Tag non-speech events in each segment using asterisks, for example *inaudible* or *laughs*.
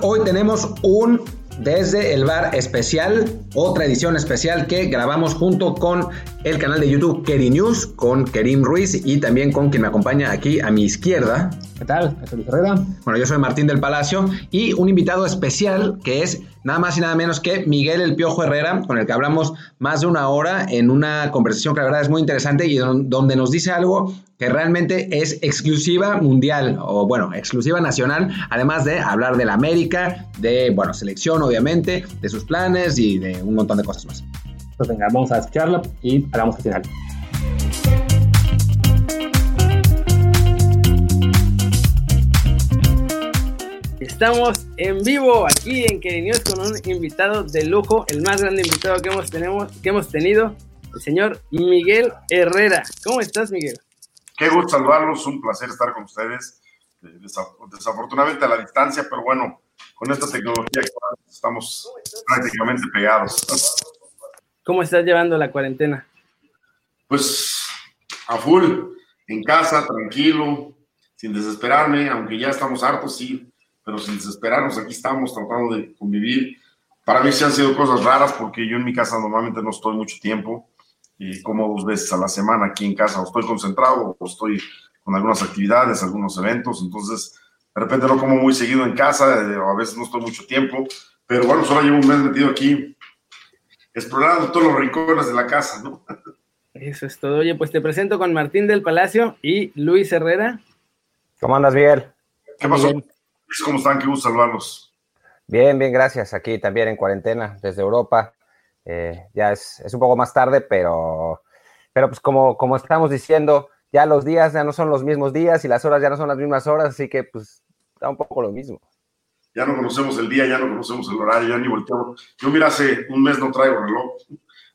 Hoy tenemos un desde el bar especial, otra edición especial que grabamos junto con el canal de YouTube Keri News, con Kerim Ruiz y también con quien me acompaña aquí a mi izquierda. ¿Qué tal? Soy Luis Herrera. Bueno, yo soy Martín del Palacio y un invitado especial que es nada más y nada menos que Miguel El Piojo Herrera, con el que hablamos más de una hora en una conversación que la verdad es muy interesante y donde nos dice algo que realmente es exclusiva mundial o bueno, exclusiva nacional, además de hablar de la América, de, bueno, selección obviamente, de sus planes y de un montón de cosas más. Pues venga, vamos a escucharlo y hagamos al final. Estamos en vivo aquí en Querinews con un invitado de lujo, el más grande invitado que hemos, tenemos, que hemos tenido, el señor Miguel Herrera. ¿Cómo estás, Miguel? Qué gusto saludarlos, un placer estar con ustedes. Eh, desafortunadamente a la distancia, pero bueno, con esta tecnología estamos prácticamente pegados. ¿Cómo estás llevando la cuarentena? Pues a full, en casa, tranquilo, sin desesperarme, aunque ya estamos hartos, sí, pero sin desesperarnos, aquí estamos tratando de convivir. Para mí sí han sido cosas raras porque yo en mi casa normalmente no estoy mucho tiempo y como dos veces a la semana aquí en casa, o estoy concentrado o estoy con algunas actividades, algunos eventos, entonces de repente no como muy seguido en casa, eh, o a veces no estoy mucho tiempo, pero bueno, solo llevo un mes metido aquí explorando todos los rincones de la casa, ¿no? Eso es todo. Oye, pues te presento con Martín del Palacio y Luis Herrera. ¿Cómo andas, Miguel? ¿Qué pasó? ¿Cómo están? Qué gusto saludarlos. Bien, bien, gracias. Aquí también en cuarentena desde Europa. Eh, ya es, un poco más tarde, pero, pero pues como, como estamos diciendo, ya los días ya no son los mismos días y las horas ya no son las mismas horas, así que pues da un poco lo mismo. Ya no conocemos el día, ya no conocemos el horario, ya ni volteo. Yo mira, hace un mes no traigo reloj.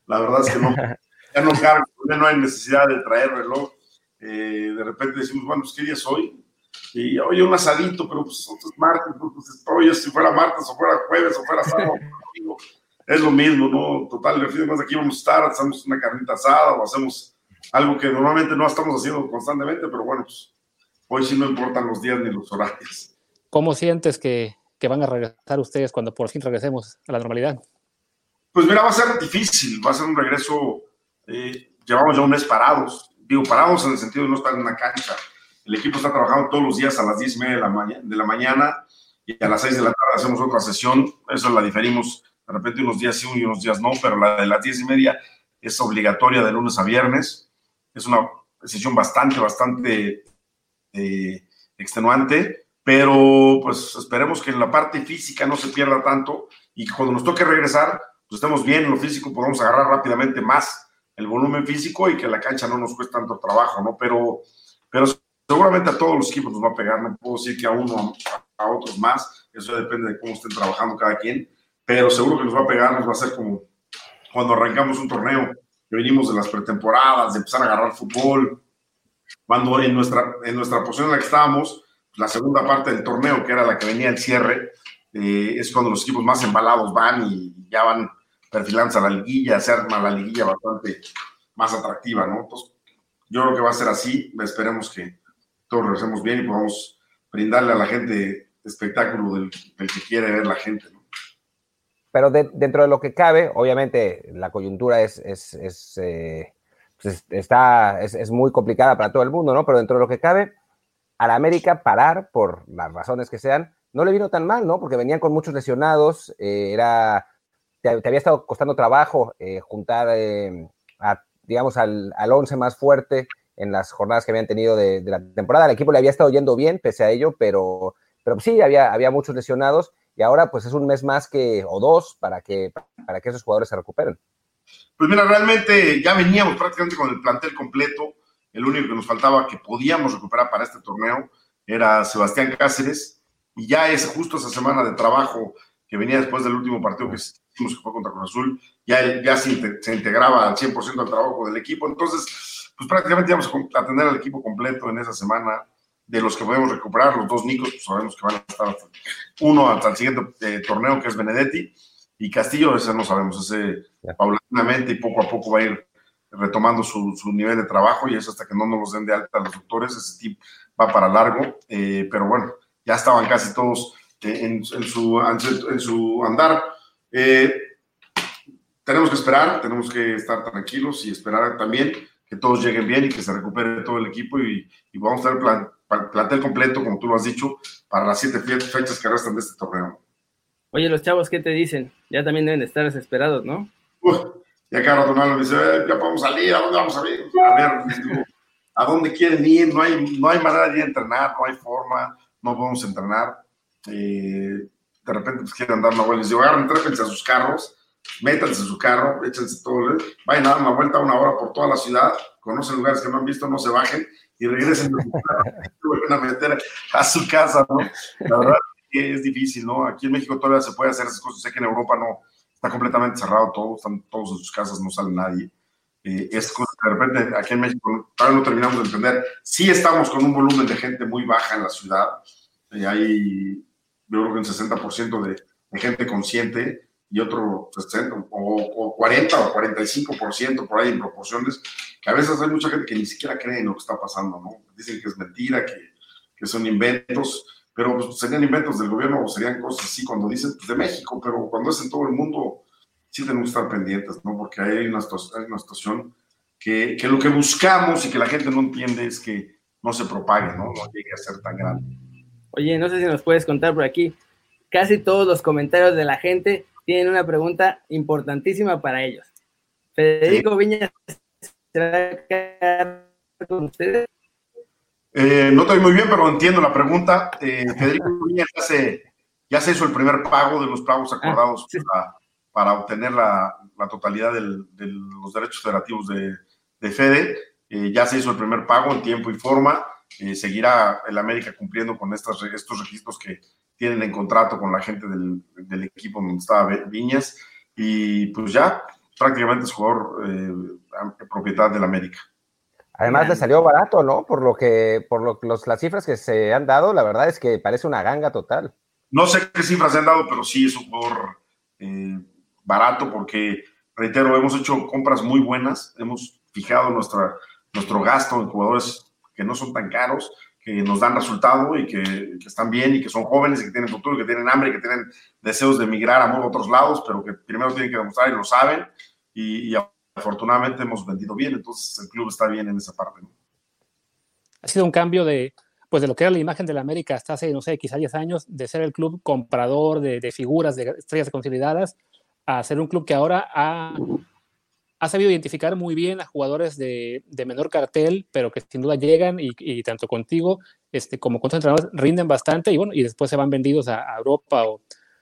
La verdad es que no, *laughs* ya no cargo, ya no hay necesidad de traer reloj. Eh, de repente decimos, bueno, pues ¿qué día es hoy? Y oye, un asadito, pero pues es martes, pues estoy, si fuera martes o fuera jueves o fuera sábado, es lo mismo, ¿no? Total, el fin de aquí vamos a estar, hacemos una carnita asada o hacemos algo que normalmente no estamos haciendo constantemente, pero bueno, pues hoy sí no importan los días ni los horarios. ¿Cómo sientes que, que van a regresar ustedes cuando por fin regresemos a la normalidad? Pues mira, va a ser difícil, va a ser un regreso, eh, llevamos ya un mes parados, digo, parados en el sentido de no estar en una cancha. El equipo está trabajando todos los días a las 10 y media de la, mañana y a las 6 de la tarde hacemos otra sesión, eso la diferimos de repente unos días sí y unos días no, pero la de las diez y media es obligatoria de lunes a viernes. Es una decisión bastante, bastante eh, extenuante, pero pues esperemos que en la parte física no se pierda tanto y cuando nos toque regresar, pues estemos bien en lo físico, podamos agarrar rápidamente más el volumen físico y que la cancha no nos cueste tanto trabajo, ¿no? Pero, pero seguramente a todos los equipos nos va a pegar, no puedo decir que a uno, a otros más, eso depende de cómo estén trabajando cada quien, pero seguro que nos va a pegar, nos va a ser como cuando arrancamos un torneo, que venimos de las pretemporadas, de empezar a agarrar fútbol, cuando en nuestra, en nuestra posición en la que estábamos, la segunda parte del torneo, que era la que venía el cierre, eh, es cuando los equipos más embalados van y ya van perfilándose a la liguilla, se arma la liguilla bastante más atractiva, ¿no? Entonces, yo creo que va a ser así, esperemos que todos regresemos bien y podamos brindarle a la gente espectáculo del, del que quiere ver la gente, ¿no? pero dentro de lo que cabe, obviamente la coyuntura es, es, es, eh, pues, está, es, muy complicada para todo el mundo, ¿no? Pero dentro de lo que cabe, a la América parar, por las razones que sean, no le vino tan mal, ¿no? Porque venían con muchos lesionados, eh, era, te, había estado costando trabajo eh, juntar, a, digamos, al, al once más fuerte en las jornadas que habían tenido de, de, la temporada. El equipo le había estado yendo bien, pese a ello, pero, pero sí, había, había muchos lesionados y ahora pues es un mes más que, o dos, para que, para que esos jugadores se recuperen. Pues mira, realmente ya veníamos prácticamente con el plantel completo. El único que nos faltaba que podíamos recuperar para este torneo era Sebastián Cáceres. Y ya es justo esa semana de trabajo que venía después del último partido que hicimos, que fue contra Cruz Azul, ya, ya se, se integraba al 100% al trabajo del equipo. Entonces, pues prácticamente íbamos a tener al equipo completo en esa semana de los que podemos recuperar, los dos Nicos, pues sabemos que van a estar uno hasta el siguiente eh, torneo, que es Benedetti, y Castillo, ese no sabemos, ese paulatinamente y poco a poco va a ir retomando su, nivel de trabajo y eso hasta que no nos los den de alta los doctores, ese tip va para largo, eh, pero bueno, ya estaban casi todos en, su, en su andar. Eh, tenemos que esperar, tenemos que estar tranquilos y esperar también que todos lleguen bien y que se recupere todo el equipo y, vamos a tener plan, plantel completo, como tú lo has dicho, para las siete fechas que restan de este torneo. Oye, los chavos, ¿qué te dicen? Ya también deben estar desesperados, ¿no? ya cada rato me dice, eh, ya podemos salir, ¿a dónde vamos a ir? A ver, ¿a dónde quieren ir? No hay, no hay manera de ir a entrenar, no hay forma, no podemos entrenar. Eh, de repente pues, quieren dar una vuelta. Les digo, agarren, trépense a sus carros, métanse en su carro, échense todo, vayan a dar una vuelta una hora por toda la ciudad, conocen lugares que no han visto, no se bajen y regresen *laughs* a meter a su casa, ¿no? La verdad es difícil, ¿no? Aquí en México todavía se puede hacer esas cosas, sé que en Europa no, está completamente cerrado todo, están todos en sus casas, no sale nadie. Eh, es cosa que de repente aquí en México todavía no terminamos de entender. Sí estamos con un volumen de gente muy baja en la ciudad, eh, hay, yo creo que un 60% de, de gente consciente, y otro 60 o, 40 o 45% por ahí en proporciones, que a veces hay mucha gente que ni siquiera cree en lo que está pasando, ¿no? Dicen que es mentira, que, que son inventos, pero pues, serían inventos del gobierno o serían cosas así cuando dicen pues, de México, pero cuando es en todo el mundo, sí tenemos que estar pendientes, ¿no? Porque hay una, hay una situación que, que, lo que buscamos y que la gente no entiende es que no se propague, ¿no? No llegue a ser tan grande. Oye, no sé si nos puedes contar por aquí, casi todos los comentarios de la gente tienen una pregunta importantísima para ellos. Federico Viñas, ¿se va a quedar con ustedes? Eh, no estoy muy bien, pero entiendo la pregunta. Eh, Federico Viñas ya se, hizo el primer pago de los pagos ah, acordados para, obtener la, totalidad de los derechos federativos de, Fede. Eh, ya se hizo el primer pago en tiempo y forma. seguirá el América cumpliendo con estas, estos registros que, tienen en contrato con la gente del, equipo donde estaba Viñas y pues ya prácticamente es jugador eh, propiedad del América. Además le salió barato, ¿no? Por lo que, por lo, los, las cifras que se han dado, la verdad es que parece una ganga total. No sé qué cifras se han dado, pero sí es un jugador eh, barato porque, reitero, hemos hecho compras muy buenas, hemos fijado nuestra, nuestro gasto en jugadores que no son tan caros que nos dan resultado y que, están bien y que son jóvenes y que tienen futuro, que tienen hambre y que tienen deseos de emigrar a otros lados, pero que primero tienen que demostrar y lo saben. Y, afortunadamente hemos vendido bien, entonces el club está bien en esa parte. Ha sido un cambio de, pues de lo que era la imagen de la América hasta hace, no sé, quizá 10 años, de ser el club comprador de, de figuras, de estrellas consolidadas, a ser un club que ahora ha ha sabido identificar muy bien a jugadores de, menor cartel, pero que sin duda llegan y, tanto contigo este, como con otros entrenadores rinden bastante y bueno, y después se van vendidos a, Europa. O,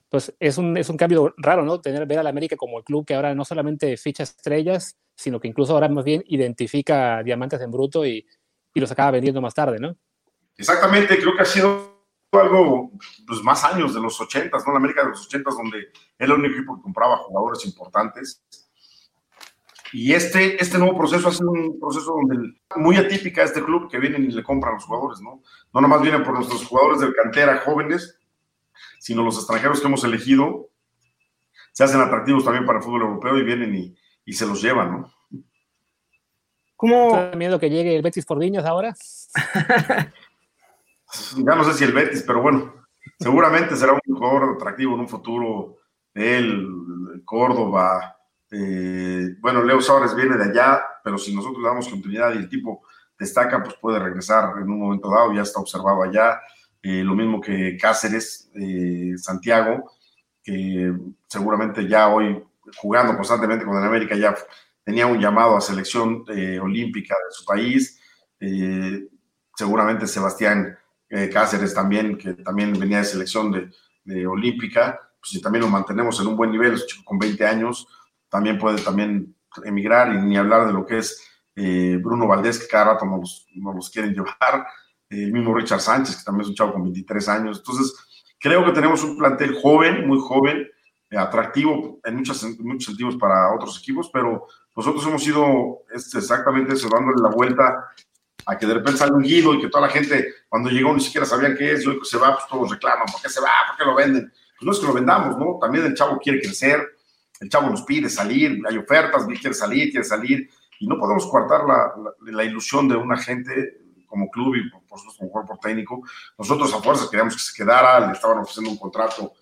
pues es un, es un cambio raro, ¿no? Tener, ver al América como el club que ahora no solamente ficha estrellas, sino que incluso ahora más bien identifica diamantes en bruto y, y los acaba vendiendo más tarde, ¿no? Exactamente, creo que ha sido algo, pues más años de los 80, ¿no? La América de los 80 donde era el único equipo que compraba jugadores importantes y este, este nuevo proceso ha sido un proceso donde muy atípica este club que vienen y le compran a los jugadores, ¿no? No nomás vienen por nuestros jugadores de cantera jóvenes, sino los extranjeros que hemos elegido se hacen atractivos también para el fútbol europeo y vienen y, y se los llevan, ¿no? ¿Cómo? miedo que llegue el Betis por Viñas ahora? *laughs* ya no sé si el Betis, pero bueno, seguramente será un jugador atractivo en un futuro. Él, Córdoba, eh, bueno, Leo Suárez viene de allá, pero si nosotros le damos continuidad y el tipo destaca, pues puede regresar en un momento dado, ya está observado allá. Eh, lo mismo que Cáceres, eh, Santiago, que seguramente ya hoy jugando constantemente con el América ya tenía un llamado a selección olímpica de su país. seguramente Sebastián Cáceres también, que también venía de selección de, de olímpica, pues si también lo mantenemos en un buen nivel, con 20 años, también puede también emigrar y ni hablar de lo que es eh, Bruno Valdés, que cada rato nos, los quieren llevar, el mismo Richard Sánchez, que también es un chavo con 23 años. Entonces, creo que tenemos un plantel joven, muy joven, eh, atractivo en, muchos sentidos para otros equipos, pero nosotros hemos ido este, exactamente eso, dándole la vuelta a que de repente sale un guido y que toda la gente cuando llegó ni siquiera sabían qué es, y hoy que se va, pues todos reclaman, ¿por qué se va? ¿Por qué lo venden? Pues no es que lo vendamos, ¿no? También el chavo quiere crecer, el chavo nos pide salir, hay ofertas, quiere salir, quiere salir, y no podemos coartar la, la, ilusión de una gente como club y por, supuesto como cuerpo técnico. Nosotros a fuerza queríamos que se quedara, le estaban ofreciendo un contrato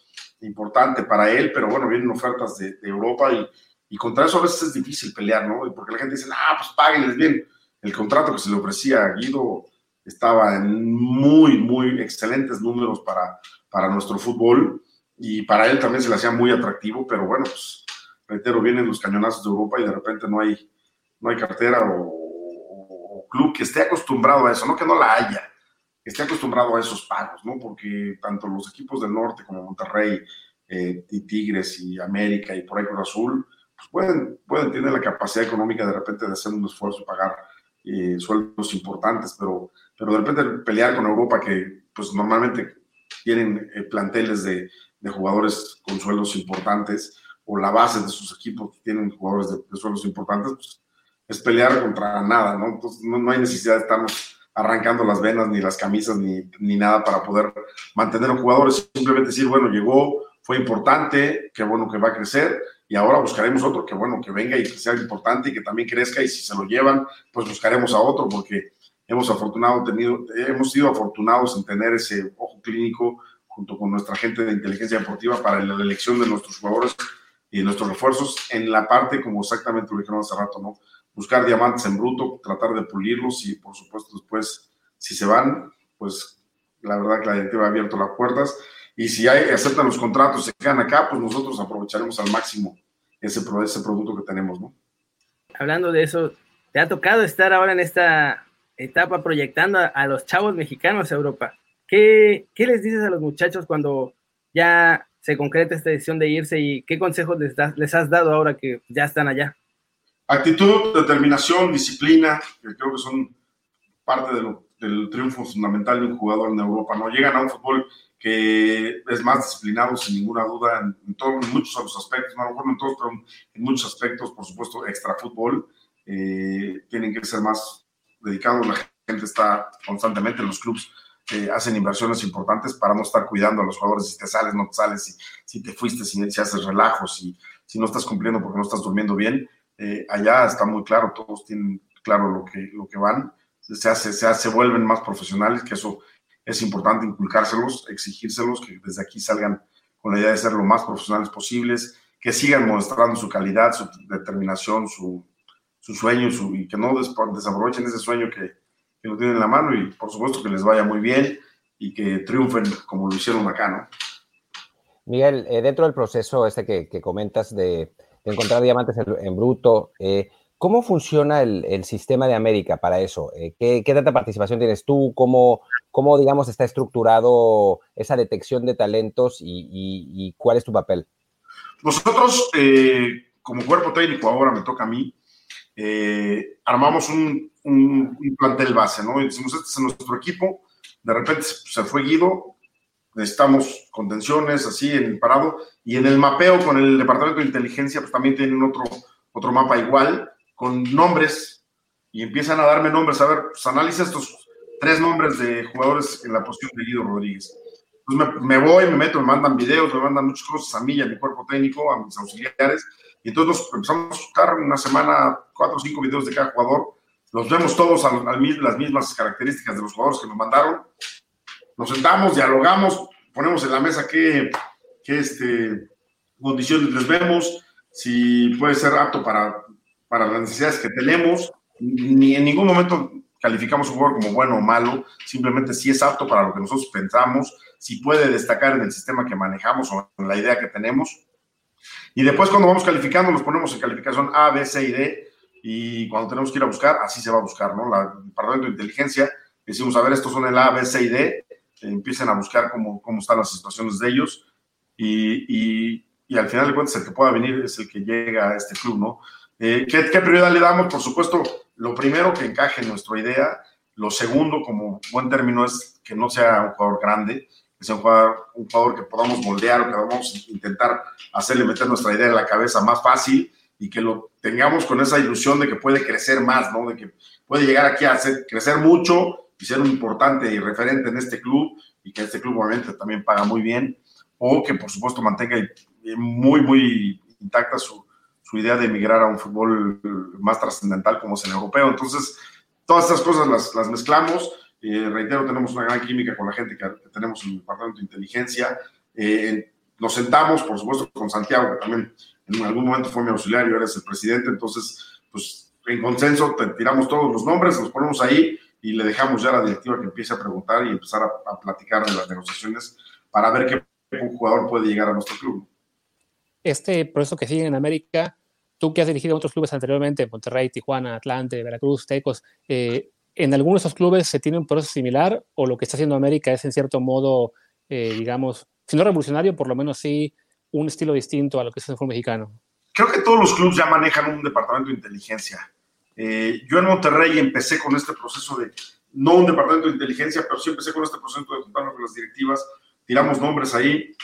importante para él, pero bueno, vienen ofertas de, Europa y, y, contra eso a veces es difícil pelear, ¿no? Porque la gente dice, ah, pues páguenles bien. El contrato que se le ofrecía a Guido estaba en muy, muy excelentes números para, para nuestro fútbol y para él también se le hacía muy atractivo, pero bueno, pues reitero, vienen los cañonazos de Europa y de repente no hay, no hay cartera o, club que esté acostumbrado a eso, no que no la haya, que esté acostumbrado a esos pagos, ¿no? Porque tanto los equipos del norte como Monterrey, eh, y Tigres y América y por ahí Cruz Azul, pues pueden, pueden la capacidad económica de repente de hacer un esfuerzo y pagar eh, sueldos importantes, pero, pero de repente pelear con Europa que pues normalmente tienen eh, planteles de, de jugadores con sueldos importantes, o la base de sus equipos que tienen jugadores de, suelos importantes, pues es pelear contra nada, ¿no? Entonces no, hay necesidad de estarnos arrancando las venas, ni las camisas, ni, ni nada para poder mantener a un jugador, es simplemente decir, bueno, llegó, fue importante, qué bueno que va a crecer, y ahora buscaremos otro que bueno, que venga y que sea importante y que también crezca, y si se lo llevan, pues buscaremos a otro, porque hemos afortunado tenido, hemos sido afortunados en tener ese ojo clínico junto con nuestra gente de inteligencia deportiva para la elección de nuestros jugadores y nuestros refuerzos en la parte, como exactamente lo dijeron hace rato, ¿no? Buscar diamantes en bruto, tratar de pulirlos y, por supuesto, después, si se van, pues la verdad que la directiva ha abierto las puertas. Y si hay, aceptan los contratos, se quedan acá, pues nosotros aprovecharemos al máximo ese, ese producto que tenemos, ¿no? Hablando de eso, ¿te ha tocado estar ahora en esta etapa proyectando a, los chavos mexicanos a Europa? ¿Qué, ¿Qué les dices a los muchachos cuando ya se concreta esta decisión de irse y qué consejos les, les has dado ahora que ya están allá? Actitud, determinación, disciplina, que creo que son parte del triunfo fundamental de un jugador en Europa. No llegan a un fútbol que es más disciplinado, sin ninguna duda, en, muchos de los aspectos, no, bueno, en todos, pero en muchos aspectos, por supuesto, extra fútbol, eh, tienen que ser más dedicados. La gente está constantemente en los clubes hacen inversiones importantes para no estar cuidando a los jugadores si te sales, no te sales, si, si te fuiste, si, haces relajos, si, si no estás cumpliendo porque no estás durmiendo bien. Eh, allá está muy claro, todos tienen claro lo que, lo que van, se, hace, se, se vuelven más profesionales, que eso es importante inculcárselos, exigírselos, que desde aquí salgan con la idea de ser lo más profesionales posibles, que sigan mostrando su calidad, su determinación, su, su sueño su, y que no desaprovechen ese sueño que, que lo tienen en la mano y por supuesto que les vaya muy bien y que triunfen como lo hicieron acá, ¿no? Miguel, eh, dentro del proceso este que, comentas de, encontrar diamantes en, bruto, eh, ¿cómo funciona el, sistema de América para eso? Eh, ¿qué, tanta participación tienes tú? ¿Cómo, cómo, digamos, está estructurado esa detección de talentos y cuál es tu papel? Nosotros, como cuerpo técnico, ahora me toca a mí, armamos un, un, plantel base, ¿no? Y decimos, este es nuestro equipo, de repente se fue Guido, necesitamos contenciones, así, en el parado, y en el mapeo con el departamento de inteligencia, pues también tienen otro, otro mapa igual, con nombres, y empiezan a darme nombres, a ver, pues analiza estos tres nombres de jugadores en la posición de Guido Rodríguez. Pues me, me, voy, me meto, me mandan videos, me mandan muchas cosas a mí, a mi cuerpo técnico, a mis auxiliares, y entonces nos empezamos a buscar una semana, cuatro o cinco videos de cada jugador. Los vemos todos a, las mismas características de los jugadores que nos mandaron. Nos sentamos, dialogamos, ponemos en la mesa qué, qué este, condiciones les vemos, si puede ser apto para, para las necesidades que tenemos. Ni en ningún momento calificamos un jugador como bueno o malo, simplemente si es apto para lo que nosotros pensamos, si puede destacar en el sistema que manejamos o en la idea que tenemos. Y después cuando vamos calificando, nos ponemos en calificación A, B, C y D, y cuando tenemos que ir a buscar, así se va a buscar, ¿no? La, el departamento de inteligencia, decimos, a ver, estos son el A, B, C y D, empiecen a buscar cómo, cómo están las situaciones de ellos, y, y, y, al final de cuentas el que pueda venir es el que llega a este club, ¿no? Eh, ¿qué, ¿Qué prioridad le damos? Por supuesto, lo primero que encaje en nuestra idea, lo segundo, como buen término, es que no sea un jugador grande, que sea un jugador, que podamos moldear o que a intentar hacerle meter nuestra idea en la cabeza más fácil y que lo tengamos con esa ilusión de que puede crecer más, ¿no? De que puede llegar aquí a hacer, crecer mucho y ser un importante y referente en este club y que este club obviamente también paga muy bien o que por supuesto mantenga muy, muy intacta su, su idea de emigrar a un fútbol más trascendental como es el europeo. Entonces, todas estas cosas las, las mezclamos. Eh, reitero, tenemos una gran química con la gente que, tenemos en el Departamento de Inteligencia. Eh, nos sentamos, por supuesto, con Santiago, que también en algún momento fue mi auxiliario, eres el presidente, entonces, pues en consenso te tiramos todos los nombres, los ponemos ahí y le dejamos ya a la directiva que empiece a preguntar y empezar a, a platicar de las negociaciones para ver qué un jugador puede llegar a nuestro club. Este proceso que sigue en América, tú que has dirigido otros clubes anteriormente, Monterrey, Tijuana, Atlante, Veracruz, Tecos, eh, ¿en alguno de esos clubes se tiene un proceso similar o lo que está haciendo América es en cierto modo, eh, digamos, si no revolucionario, por lo menos sí un estilo distinto a lo que es el fútbol mexicano? Creo que todos los clubes ya manejan un departamento de inteligencia. Eh, yo en Monterrey empecé con este proceso de, no un departamento de inteligencia, pero sí empecé con este proceso de juntarme con las directivas, tiramos nombres ahí.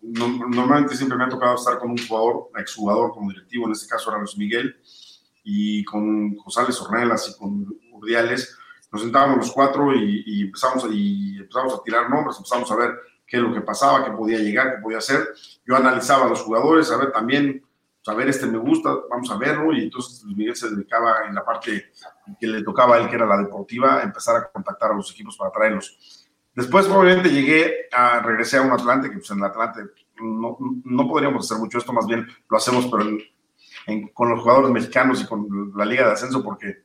normalmente siempre me ha tocado estar con un jugador, exjugador como directivo, en este caso era Luis Miguel, y con José Ornelas y con Urdiales. Nos sentábamos los cuatro y, empezamos, y empezamos a tirar nombres, empezamos a ver qué es lo que pasaba, qué podía llegar, qué podía hacer. Yo analizaba a los jugadores, a ver también, pues, a ver, este me gusta, vamos a verlo. Y entonces Luis Miguel se dedicaba en la parte que le tocaba a él, que era la deportiva, empezar a contactar a los equipos para traerlos. Después, obviamente, llegué a, regresé a un Atlante, que pues en el Atlante no, no podríamos hacer mucho esto, más bien lo hacemos, pero con los jugadores mexicanos y con la Liga de Ascenso, porque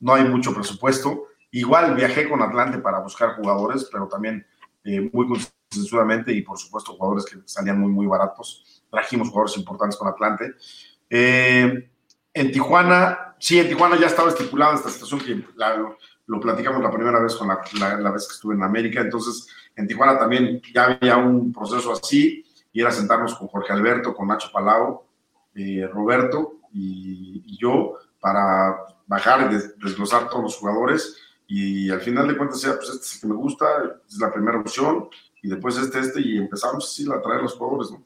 no hay mucho presupuesto. Igual viajé con Atlante para buscar jugadores, pero también eh, muy consensuadamente y por supuesto jugadores que salían muy, muy baratos. Trajimos jugadores importantes con Atlante. Eh, en Tijuana, sí, en Tijuana ya estaba estipulada esta situación que lo platicamos la primera vez con la, la, vez que estuve en América. Entonces, en Tijuana también ya había un proceso así y era sentarnos con Jorge Alberto, con Nacho Palau, eh, Roberto y, y, yo para bajar y desglosar todos los jugadores y al final de cuentas ya, pues este es el que me gusta, es la primera opción y después este, este y empezamos así a traer los jugadores, ¿no?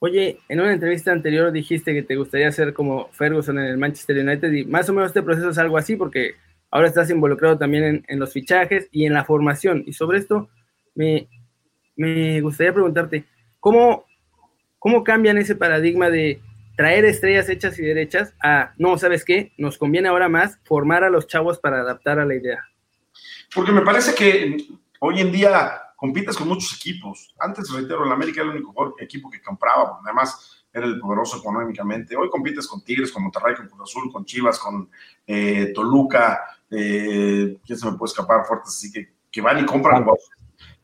Oye, en una entrevista anterior dijiste que te gustaría ser como Ferguson en el Manchester United y más o menos este proceso es algo así porque ahora estás involucrado también en, en los fichajes y en la formación. Y sobre esto me, me gustaría preguntarte, ¿cómo, ¿cómo cambian ese paradigma de traer estrellas hechas y derechas a, no, ¿sabes qué? Nos conviene ahora más formar a los chavos para adaptar a la idea. Porque me parece que hoy en día compites con muchos equipos. Antes, reitero, el América era el único equipo que compraba, además era el poderoso económicamente. Hoy compites con Tigres, con Monterrey, con Cruz Azul, con Chivas, con eh, Toluca, eh, ¿quién se me puede escapar? Fuertes, así que, que van y compran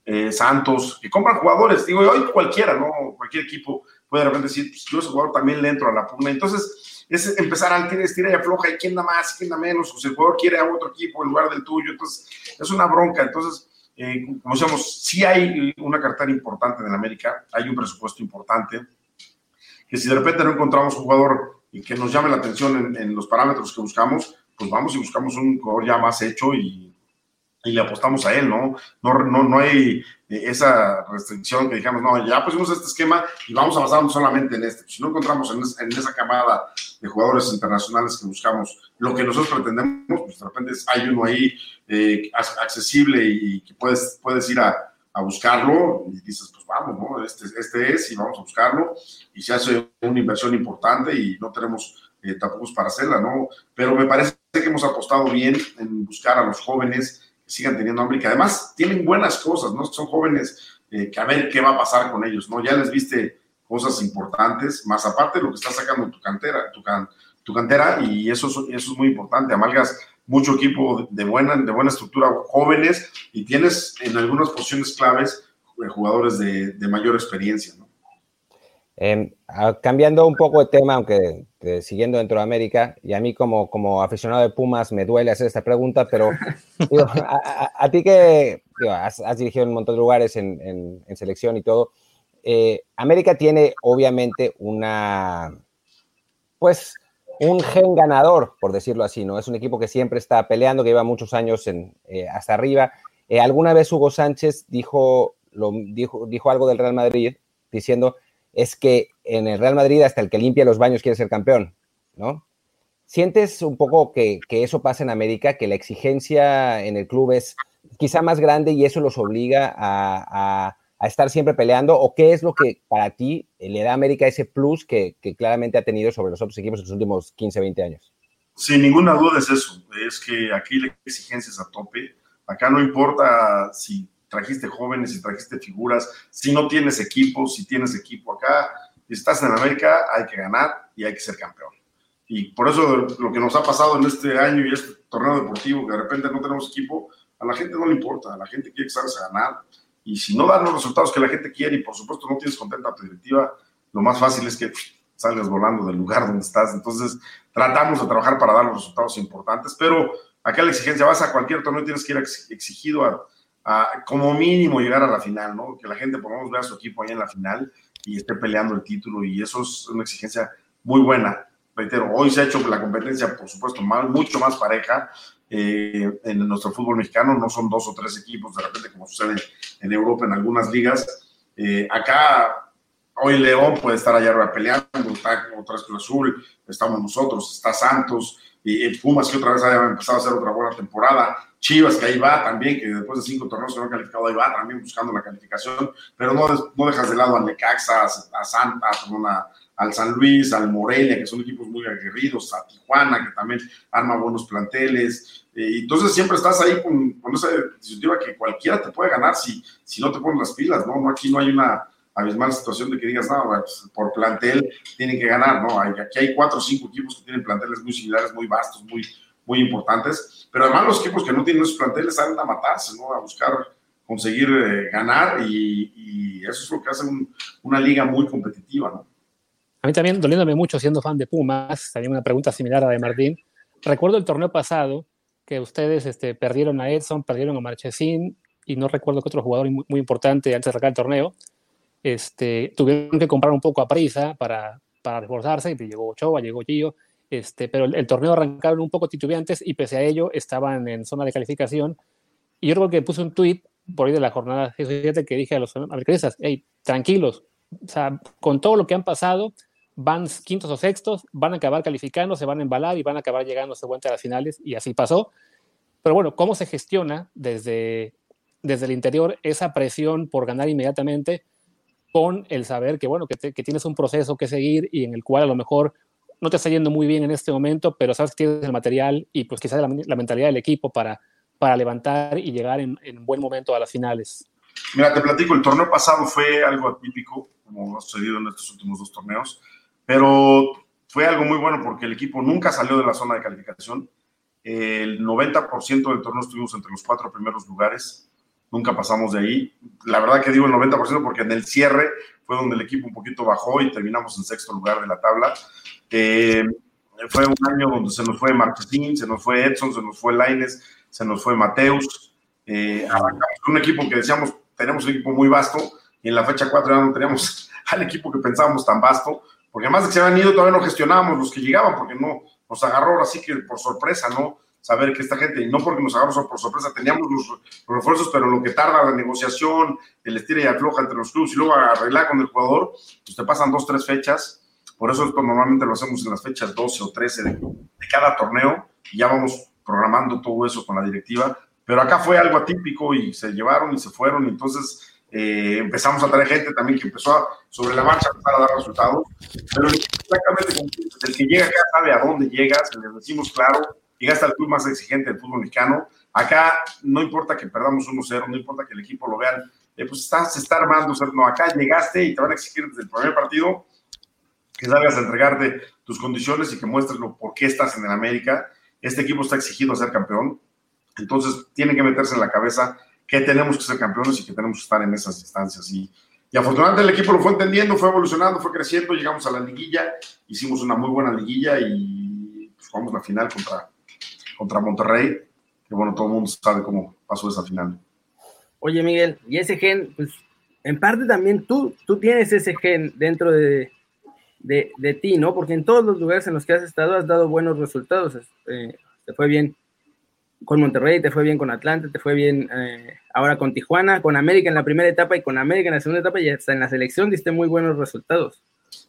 eh, Santos, que compran jugadores. Digo, hoy cualquiera, ¿no? Cualquier equipo puede de repente decir, pues yo ese jugador también le entro a la pugna. Entonces, es empezar a tirar y afloja y quién da más, quién da menos, o si el jugador quiere a otro equipo en lugar del tuyo. Entonces, es una bronca. Entonces, eh, como decíamos, sí hay una cartera importante en América, hay un presupuesto importante, que si de repente no encontramos un jugador que nos llame la atención en, en los parámetros que buscamos, pues vamos y buscamos un jugador ya más hecho y y le apostamos a él, ¿no? No, no, no hay eh, esa restricción que digamos, no, ya pusimos este esquema y vamos a basarnos solamente en este. Si no encontramos en, esa camada de jugadores internacionales que buscamos lo que nosotros pretendemos, pues de repente hay uno ahí eh, accesible y que puedes, puedes ir a, a, buscarlo y dices, pues vamos, ¿no? Este, este es y vamos a buscarlo y se hace una inversión importante y no tenemos eh, tapujos para hacerla, ¿no? Pero me parece que hemos apostado bien en buscar a los jóvenes sigan teniendo hambre y que además tienen buenas cosas, ¿no? Son jóvenes eh, que a ver qué va a pasar con ellos, ¿no? Ya les viste cosas importantes, más aparte de lo que está sacando tu cantera, tu, tu cantera, y eso, eso es muy importante. Amalgas mucho equipo de buena, de buena estructura, jóvenes, y tienes en algunas posiciones claves eh, jugadores de, de mayor experiencia, ¿no? Em, cambiando un poco de tema, aunque siguiendo dentro de América, y a mí como, como aficionado de Pumas me duele hacer esta pregunta, pero *laughs* a, ti que has, dirigido en un montón de lugares en, selección y todo, eh, América tiene obviamente una, pues, un gen ganador, por decirlo así, ¿no? Es un equipo que siempre está peleando, que lleva muchos años en, eh, hasta arriba. Eh, alguna vez Hugo Sánchez dijo, lo, dijo, dijo algo del Real Madrid diciendo es que en el Real Madrid hasta el que limpia los baños quiere ser campeón, ¿no? ¿Sientes un poco que, eso pasa en América, que la exigencia en el club es quizá más grande y eso los obliga a, estar siempre peleando? ¿O qué es lo que para ti le da a América ese plus que, claramente ha tenido sobre los otros equipos en los últimos 15, 20 años? Sin ninguna duda es eso, es que aquí la exigencia es a tope. Acá no importa si trajiste jóvenes, si trajiste figuras, si no tienes equipo, si tienes equipo acá, si estás en América, hay que ganar y hay que ser campeón. Y por eso lo que nos ha pasado en este año y este torneo deportivo, que de repente no tenemos equipo, a la gente no le importa, a la gente quiere que salgas a ganar. Y si no dan los resultados que la gente quiere y por supuesto no tienes contenta tu directiva, lo más fácil es que salgas volando del lugar donde estás. Entonces, tratamos de trabajar para dar los resultados importantes, pero acá la exigencia, vas a cualquier torneo tienes que ir exigido a, a, como mínimo llegar a la final, ¿no? Que la gente por lo menos vea a su equipo ahí en la final y esté peleando el título y eso es una exigencia muy buena. Reitero, hoy se ha hecho la competencia, por supuesto, más, mucho más pareja eh, en nuestro fútbol mexicano, no son dos o tres equipos de repente como sucede en Europa en algunas ligas. Eh, acá hoy León puede estar allá peleando, está otra vez Azul, estamos nosotros, está Santos, y Pumas que otra vez haya empezado a hacer otra buena temporada, Chivas que ahí va también, que después de cinco torneos se no ha calificado, ahí va también buscando la calificación, pero no, no dejas de lado a Necaxa, a Santa, a, al San Luis, al Morelia, que son equipos muy aguerridos, a Tijuana, que también arma buenos planteles. Eh, entonces siempre estás ahí con, con esa disyuntiva que cualquiera te puede ganar si, si no te pones las pilas, ¿no? no aquí no hay una abismal situación de que digas, no, pues, por plantel tienen que ganar, ¿no? aquí hay cuatro o cinco equipos que tienen planteles muy similares, muy vastos, muy, muy importantes, pero además los equipos que no tienen esos planteles salen a matarse, ¿no? A buscar conseguir eh, ganar y, y, eso es lo que hace una liga muy competitiva, ¿no? A mí también, doliéndome mucho siendo fan de Pumas, también una pregunta similar a la de Martín. Recuerdo el torneo pasado que ustedes este, perdieron a Edson, perdieron a Marchesín y no recuerdo que otro jugador muy, muy importante antes de arrancar el torneo. Este, tuvieron que comprar un poco a prisa para, para reforzarse y llegó Ochoa, llegó Gio. Este, pero el, torneo arrancaron un poco titubeantes y pese a ello estaban en zona de calificación. Y yo creo que puse un tweet por ahí de la jornada que dije a los americanistas, hey, tranquilos, o sea, con todo lo que han pasado, van quintos o sextos, van a acabar calificando, se van a embalar y van a acabar llegando a las finales, y así pasó. Pero bueno, ¿cómo se gestiona desde, desde el interior esa presión por ganar inmediatamente con el saber que, bueno, que, que, tienes un proceso que seguir y en el cual a lo mejor no te está yendo muy bien en este momento, pero sabes que tienes el material y pues quizás la, la mentalidad del equipo para, para levantar y llegar en, en buen momento a las finales? Mira, te platico, el torneo pasado fue algo atípico, como ha sucedido en estos últimos dos torneos pero fue algo muy bueno porque el equipo nunca salió de la zona de calificación. El 90% del torneo estuvimos entre los cuatro primeros lugares. Nunca pasamos de ahí. La verdad que digo el 90% porque en el cierre fue donde el equipo un poquito bajó y terminamos en sexto lugar de la tabla. Eh, fue un año donde se nos fue Martín, se nos fue Edson, se nos fue Laines, se nos fue Mateus. Eh, un equipo que decíamos, tenemos un equipo muy vasto y en la fecha 4 ya no teníamos *laughs* al equipo que pensábamos tan vasto porque además de que se habían ido, todavía no gestionábamos los que llegaban, porque no nos agarró así que por sorpresa, ¿no? Saber que esta gente, y no porque nos agarró por sorpresa, teníamos los, refuerzos, pero lo que tarda la negociación, el estira y afloja entre los clubes y luego arreglar con el jugador, pues te pasan dos, tres fechas. Por eso esto normalmente lo hacemos en las fechas 12 o 13 de, de cada torneo y ya vamos programando todo eso con la directiva. Pero acá fue algo atípico y se llevaron y se fueron, y entonces eh, empezamos a traer gente también que empezó a, sobre la marcha a dar resultados, pero exactamente el que llega acá sabe a dónde llega, se le decimos claro, llegaste al club más exigente del fútbol mexicano, acá no importa que perdamos 1-0, no importa que el equipo lo vean, eh, pues está, se está armando, no, acá llegaste y te van a exigir desde el primer partido que salgas a entregarte tus condiciones y que muestres lo, por qué estás en el América. Este equipo está exigido a ser campeón, entonces tienen que meterse en la cabeza que tenemos que ser campeones y que tenemos que estar en esas instancias. Y, y afortunadamente el equipo lo fue entendiendo, fue evolucionando, fue creciendo, llegamos a la liguilla, hicimos una muy buena liguilla y pues, jugamos la final contra, contra Monterrey, que bueno, todo el mundo sabe cómo pasó esa final. Oye Miguel, y ese gen, pues en parte también tú, tú tienes ese gen dentro de, de, de ti, ¿no? Porque en todos los lugares en los que has estado has dado buenos resultados, eh, te fue bien con Monterrey, te fue bien con Atlanta, te fue bien eh, ahora con Tijuana, con América en la primera etapa y con América en la segunda etapa y hasta en la selección diste muy buenos resultados.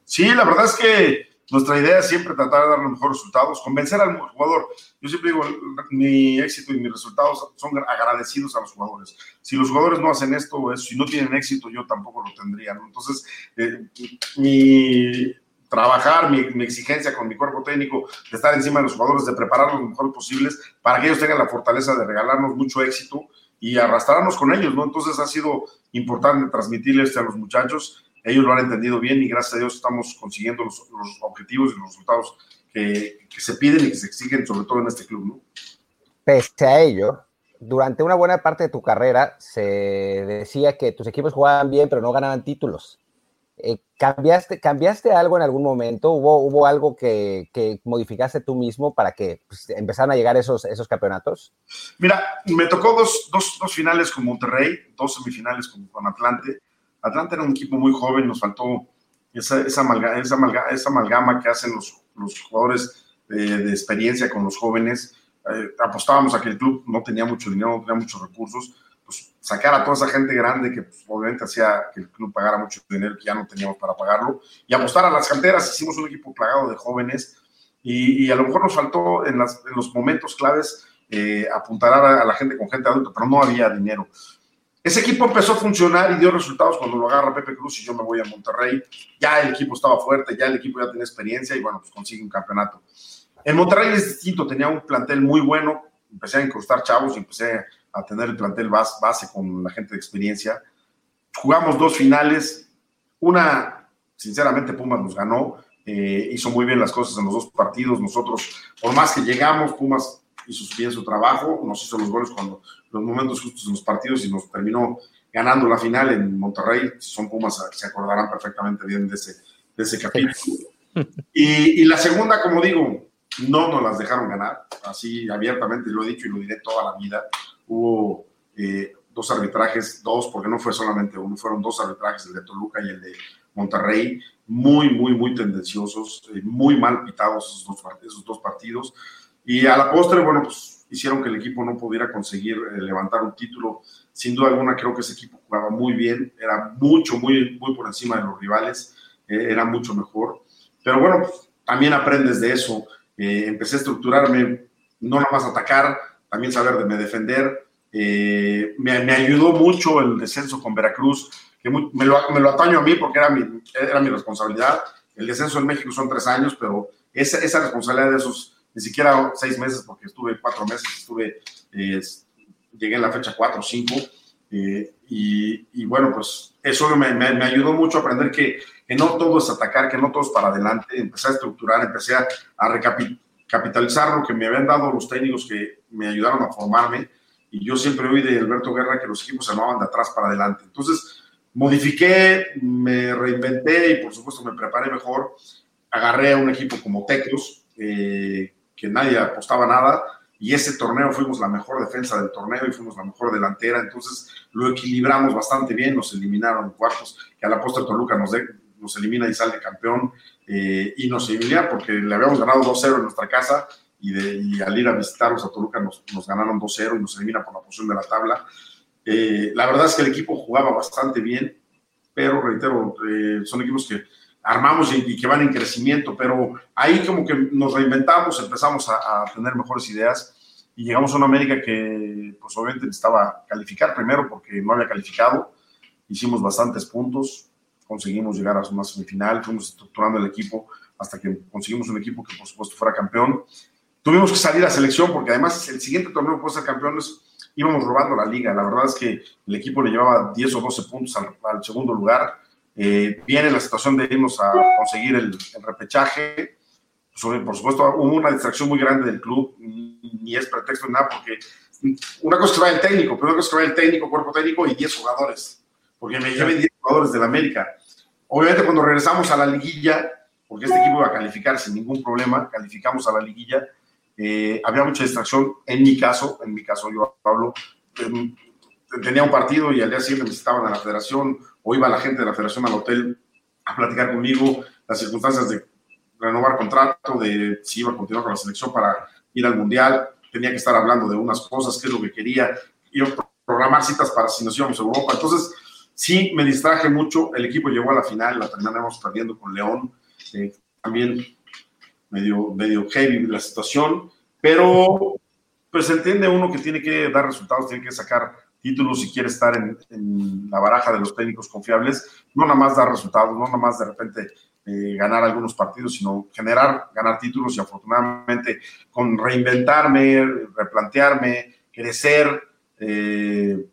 Sí, la verdad es que nuestra idea es siempre tratar de dar los mejores resultados, convencer al jugador. Yo siempre digo, mi éxito y mis resultados son agradecidos a los jugadores. Si los jugadores no hacen esto si no tienen éxito, yo tampoco lo tendría. Entonces, eh, mi trabajar mi, exigencia con mi cuerpo técnico, de estar encima de los jugadores, de prepararlos lo mejor posibles para que ellos tengan la fortaleza de regalarnos mucho éxito y arrastrarnos con ellos, ¿no? Entonces ha sido importante transmitirles a los muchachos, ellos lo han entendido bien y gracias a Dios estamos consiguiendo los, los objetivos y los resultados que, que, se piden y que se exigen, sobre todo en este club, ¿no? Pese a ello, durante una buena parte de tu carrera se decía que tus equipos jugaban bien, pero no ganaban títulos. Eh, ¿cambiaste, ¿Cambiaste algo en algún momento? ¿Hubo, hubo algo que, que modificaste tú mismo para que pues, empezaran a llegar esos, esos campeonatos? Mira, me tocó dos, dos, dos finales con Monterrey, dos semifinales con, con, Atlante. Atlante era un equipo muy joven, nos faltó esa, esa, esa, amalga, esa amalgama que hacen los, los jugadores de, experiencia con los jóvenes. Eh, apostábamos a que el club no tenía mucho dinero, no tenía muchos recursos pues, sacar a toda esa gente grande que pues, obviamente hacía que el club pagara mucho dinero que ya no teníamos para pagarlo y apostar a las canteras. Hicimos un equipo plagado de jóvenes y, a lo mejor nos faltó en, los momentos claves eh, apuntar a, la gente con gente adulta, pero no había dinero. Ese equipo empezó a funcionar y dio resultados cuando lo agarra Pepe Cruz y yo me voy a Monterrey. Ya el equipo estaba fuerte, ya el equipo ya tenía experiencia y bueno, pues consigue un campeonato. En Monterrey es distinto, tenía un plantel muy bueno, empecé a incrustar chavos y empecé a tener el plantel base, con la gente de experiencia. Jugamos dos finales, una, sinceramente, Pumas nos ganó, eh, hizo muy bien las cosas en los dos partidos. Nosotros, por más que llegamos, Pumas hizo bien su trabajo, nos hizo los goles cuando los momentos justos en los partidos y nos terminó ganando la final en Monterrey. Si son Pumas, se acordarán perfectamente bien de ese, de ese capítulo. Y, y la segunda, como digo, no nos las dejaron ganar, así abiertamente lo he dicho y lo diré toda la vida hubo eh, dos arbitrajes, dos, porque no fue solamente uno, fueron dos arbitrajes, el de Toluca y el de Monterrey, muy, muy, muy tendenciosos, eh, muy mal pitados esos dos, esos dos, partidos. Y a la postre, bueno, pues hicieron que el equipo no pudiera conseguir eh, levantar un título. Sin duda alguna, creo que ese equipo jugaba muy bien, era mucho, muy, muy por encima de los rivales, eh, era mucho mejor. Pero bueno, pues, también aprendes de eso. empecé a estructurarme, no nada más atacar, también saberme defender. Eh, me, me, ayudó mucho el descenso con Veracruz, que muy, me, lo, me, lo, ataño a mí porque era mi, era mi responsabilidad. El descenso en México son tres años, pero esa, esa responsabilidad de esos, ni siquiera seis meses, porque estuve cuatro meses, estuve, eh, llegué en la fecha cuatro o cinco. Eh, y, y, bueno, pues eso me, me, me, ayudó mucho a aprender que, que no todo es atacar, que no todo es para adelante. Empecé a estructurar, empecé a, a recapitular capitalizar lo que me habían dado los técnicos que me ayudaron a formarme. Y yo siempre oí de Alberto Guerra que los equipos se armaban de atrás para adelante. Entonces, modifiqué, me reinventé y por supuesto me preparé mejor. Agarré a un equipo como Teclos, eh, que nadie apostaba nada, y ese torneo fuimos la mejor defensa del torneo y fuimos la mejor delantera. Entonces, lo equilibramos bastante bien, nos eliminaron cuartos, que a la postre Toluca nos, nos elimina y sale campeón eh, y nos elimina porque le habíamos ganado 2-0 en nuestra casa y, al ir a visitarlos a Toluca nos, nos ganaron 2-0 y nos elimina por la posición de la tabla. Eh, la verdad es que el equipo jugaba bastante bien, pero reitero, eh, son equipos que armamos y, que van en crecimiento, pero ahí como que nos reinventamos, empezamos a, tener mejores ideas y llegamos a una América que pues obviamente necesitaba calificar primero porque no había calificado, hicimos bastantes puntos, conseguimos llegar a una semifinal, fuimos estructurando el equipo hasta que conseguimos un equipo que por supuesto fuera campeón. Tuvimos que salir a selección porque además el siguiente torneo por ser campeones íbamos robando la liga. La verdad es que el equipo le llevaba 10 o 12 puntos al segundo lugar. Eh, viene la situación de irnos a conseguir el, el repechaje. Sobre, por supuesto, hubo una distracción muy grande del club, ni es pretexto nada, porque una cosa es que va el técnico, pero una cosa es que va el técnico, cuerpo técnico y 10 jugadores porque me llevé 10 jugadores del América. Obviamente cuando regresamos a la liguilla, porque este equipo iba a calificar sin ningún problema, calificamos a la liguilla, eh, había mucha distracción, en mi caso, en mi caso yo, Pablo, eh, tenía un partido y al día siguiente me visitaban a la federación, o iba la gente de la federación al hotel a platicar conmigo, las circunstancias de renovar contrato, de si iba a continuar con la selección para ir al Mundial, tenía que estar hablando de unas cosas, qué es lo que quería, y programar citas para si nos íbamos a Europa. Entonces, Sí, me distraje mucho. El equipo llegó a la final, la terminamos perdiendo con León. Eh, también medio, medio heavy la situación, pero pues entiende uno que tiene que dar resultados, tiene que sacar títulos si quiere estar en, en, la baraja de los técnicos confiables, no nada más dar resultados, no nada más de repente eh, ganar algunos partidos, sino generar, ganar títulos y afortunadamente con reinventarme, replantearme, crecer, eh,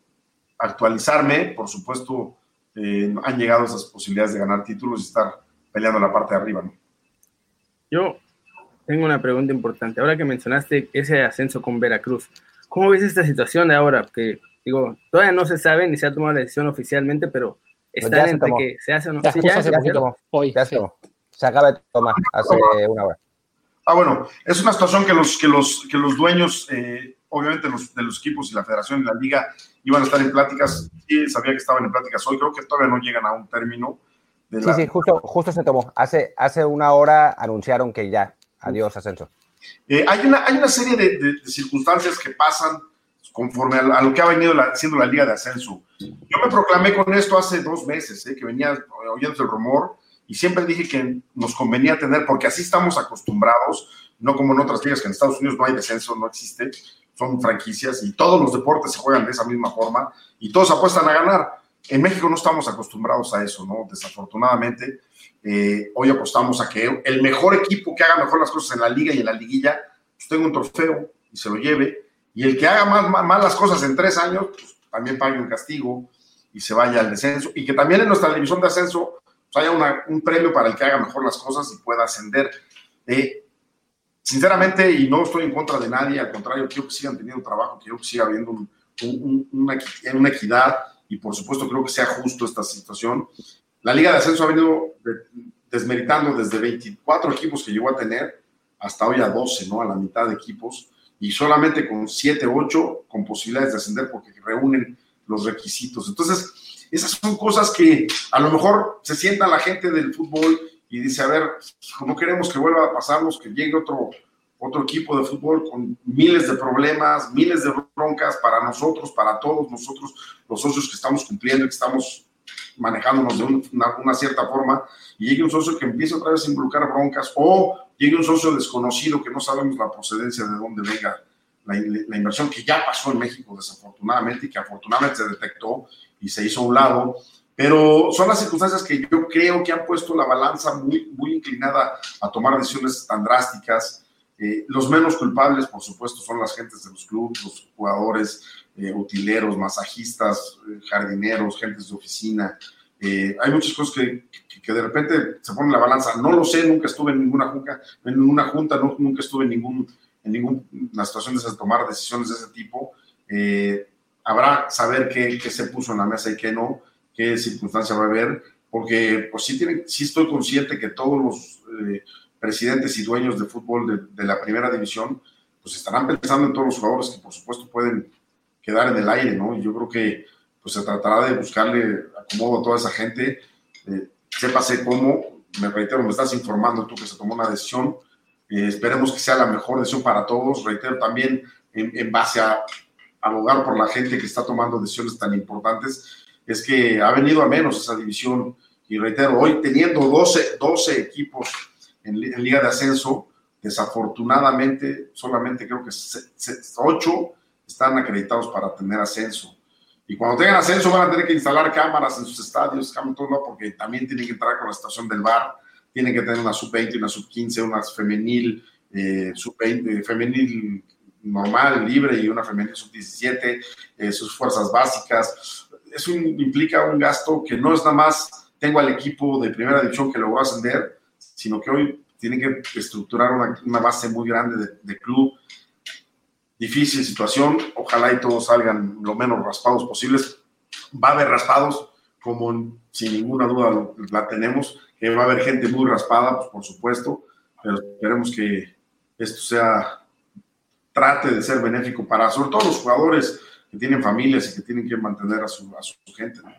actualizarme, por supuesto, eh, han llegado esas posibilidades de ganar títulos y estar peleando la parte de arriba. Yo tengo una pregunta importante. Ahora que mencionaste ese ascenso con Veracruz, ¿cómo ves esta situación de ahora? Que digo, todavía no se sabe ni se ha tomado la decisión oficialmente, pero están entre que se hace o no. Ya, Sí, ya, hace ya, poquito, hoy. Ya sí. se, se acaba de tomar hace una hora. Ah, bueno, es una situación que los, que los, que los dueños, eh, obviamente los, de los equipos y la federación y la liga iban a estar en pláticas. Sí, sabía que estaban en pláticas hoy. Creo que todavía no llegan a un término. De Sí, la- sí, justo, justo se tomó. Hace, hace una hora anunciaron que ya, adiós ascenso. Eh, hay, una, hay una serie de, de- de circunstancias que pasan conforme a, lo que ha venido la- siendo la Liga de Ascenso. Yo me proclamé con esto hace dos meses, eh, que venía oyendo el rumor y siempre dije que nos convenía tener, porque así estamos acostumbrados, no como en otras ligas que en Estados Unidos no hay descenso, no existe, son franquicias y todos los deportes se juegan de esa misma forma y todos apuestan a ganar. En México no estamos acostumbrados a eso, ¿no? Desafortunadamente, eh, hoy apostamos a que el mejor equipo que haga mejor las cosas en la liga y en la liguilla, pues tenga un trofeo y se lo lleve, y el que haga más, más, más las cosas en tres años, pues también pague un castigo y se vaya al descenso, y que también en nuestra división de ascenso pues, haya una- un premio para el que haga mejor las cosas y pueda ascender. Eh, sinceramente, y no estoy en contra de nadie, al contrario, quiero que sigan teniendo trabajo, quiero que siga habiendo un- un- un- una, una equidad y por supuesto creo que sea justo esta situación. La Liga de Ascenso ha venido de- desmeritando desde 24 equipos que llegó a tener hasta hoy a 12, ¿no? A la mitad de equipos y solamente con 7, 8 con posibilidades de ascender porque reúnen los requisitos. Entonces, esas son cosas que a lo mejor se sienta la gente del fútbol y dice, a ver, no queremos que vuelva a pasarnos, que llegue otro, otro equipo de fútbol con miles de problemas, miles de broncas para nosotros, para todos nosotros, los socios que estamos cumpliendo que estamos manejándonos de un- una, cierta forma, y llegue un socio que empiece otra vez a involucrar broncas, o llegue un socio desconocido que no sabemos la procedencia de dónde venga la, la inversión, que ya pasó en México desafortunadamente, y que afortunadamente se detectó y se hizo a un lado, pero son las circunstancias que yo creo que han puesto la balanza muy inclinada a tomar decisiones tan drásticas. Eh, los menos culpables, por supuesto, son las gentes de los clubes, los jugadores, eh, utileros, masajistas, eh, jardineros, gentes de oficina. Eh, hay muchas cosas que, que, de repente se ponen en la balanza. No lo sé, nunca estuve en ninguna junta, en ninguna junta nunca estuve en, ningún, en ninguna situación de tomar decisiones de ese tipo. Eh, habrá saber qué, se puso en la mesa y qué no, qué circunstancia va a haber, porque pues sí, sí estoy consciente que todos los presidentes y dueños de fútbol de, de, la primera división pues estarán pensando en todos los jugadores que por supuesto pueden quedar en el aire, ¿no? Y yo creo que pues se tratará de buscarle acomodo a toda esa gente, eh, sépase cómo, me reitero, me estás informando tú que se tomó una decisión, eh, esperemos que sea la mejor decisión para todos, reitero también en, en base a abogar por la gente que está tomando decisiones tan importantes, es que ha venido a menos esa división. Y reitero, hoy teniendo 12, 12 equipos en, en, Liga de Ascenso, desafortunadamente solamente creo que 8 están acreditados para tener ascenso. Y cuando tengan ascenso van a tener que instalar cámaras en sus estadios, porque también tienen que entrar con la estación del bar, tienen que tener una sub-20, una sub-15, una femenil, eh, sub-20, femenil normal, libre y una femenil sub-17, eh, sus fuerzas básicas. Eso implica un gasto que no es nada más tengo al equipo de primera división que logró ascender, sino que hoy tienen que estructurar una, una base muy grande de, de, club. Difícil situación, ojalá y todos salgan lo menos raspados posibles. Va a haber raspados, como sin ninguna duda la tenemos, que va a haber gente muy raspada, pues por supuesto, pero esperemos que esto sea trate de ser benéfico para, sobre todo los jugadores que tienen familias y que tienen que mantener a su, a su gente. ¿no?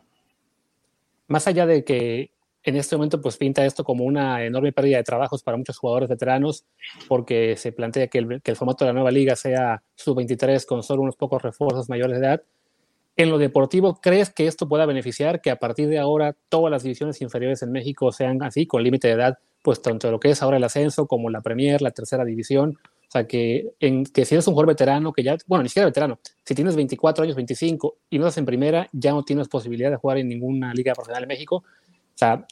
Más allá de que en este momento pues pinta esto como una enorme pérdida de trabajos para muchos jugadores veteranos, porque se plantea que el, formato de la nueva liga sea sub-23 con solo unos pocos refuerzos mayores de edad. En lo deportivo, ¿crees que esto pueda beneficiar que a partir de ahora todas las divisiones inferiores en México sean así, con límite de edad, pues tanto lo que es ahora el ascenso como la Premier, la tercera división? O sea, que, en, que si eres un jugador veterano, que ya, bueno, ni siquiera veterano, si tienes 24 años, 25 y no estás en primera, ya no tienes posibilidad de jugar en ninguna liga profesional en México. O sea,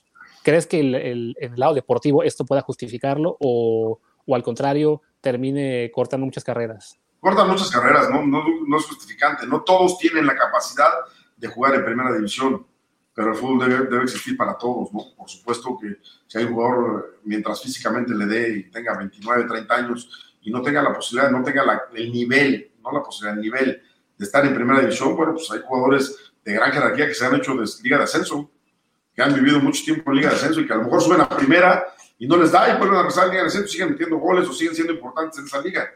¿Crees que el, lado deportivo esto pueda justificarlo o, o al contrario termine cortando muchas carreras? Cortan muchas carreras, ¿no? No, no es justificante. No todos tienen la capacidad de jugar en primera división, pero el fútbol debe, debe existir para todos, ¿no? Por supuesto que si hay un jugador, mientras físicamente le dé y tenga 29, 30 años y no tenga la posibilidad, no tenga la, el nivel, no la posibilidad, el nivel de estar en primera división, bueno, pues hay jugadores de gran jerarquía que se han hecho de liga de ascenso, que han vivido mucho tiempo en liga de ascenso y que a lo mejor suben a primera y no les da y vuelven a regresar a liga de ascenso, siguen metiendo goles o siguen siendo importantes en esa liga.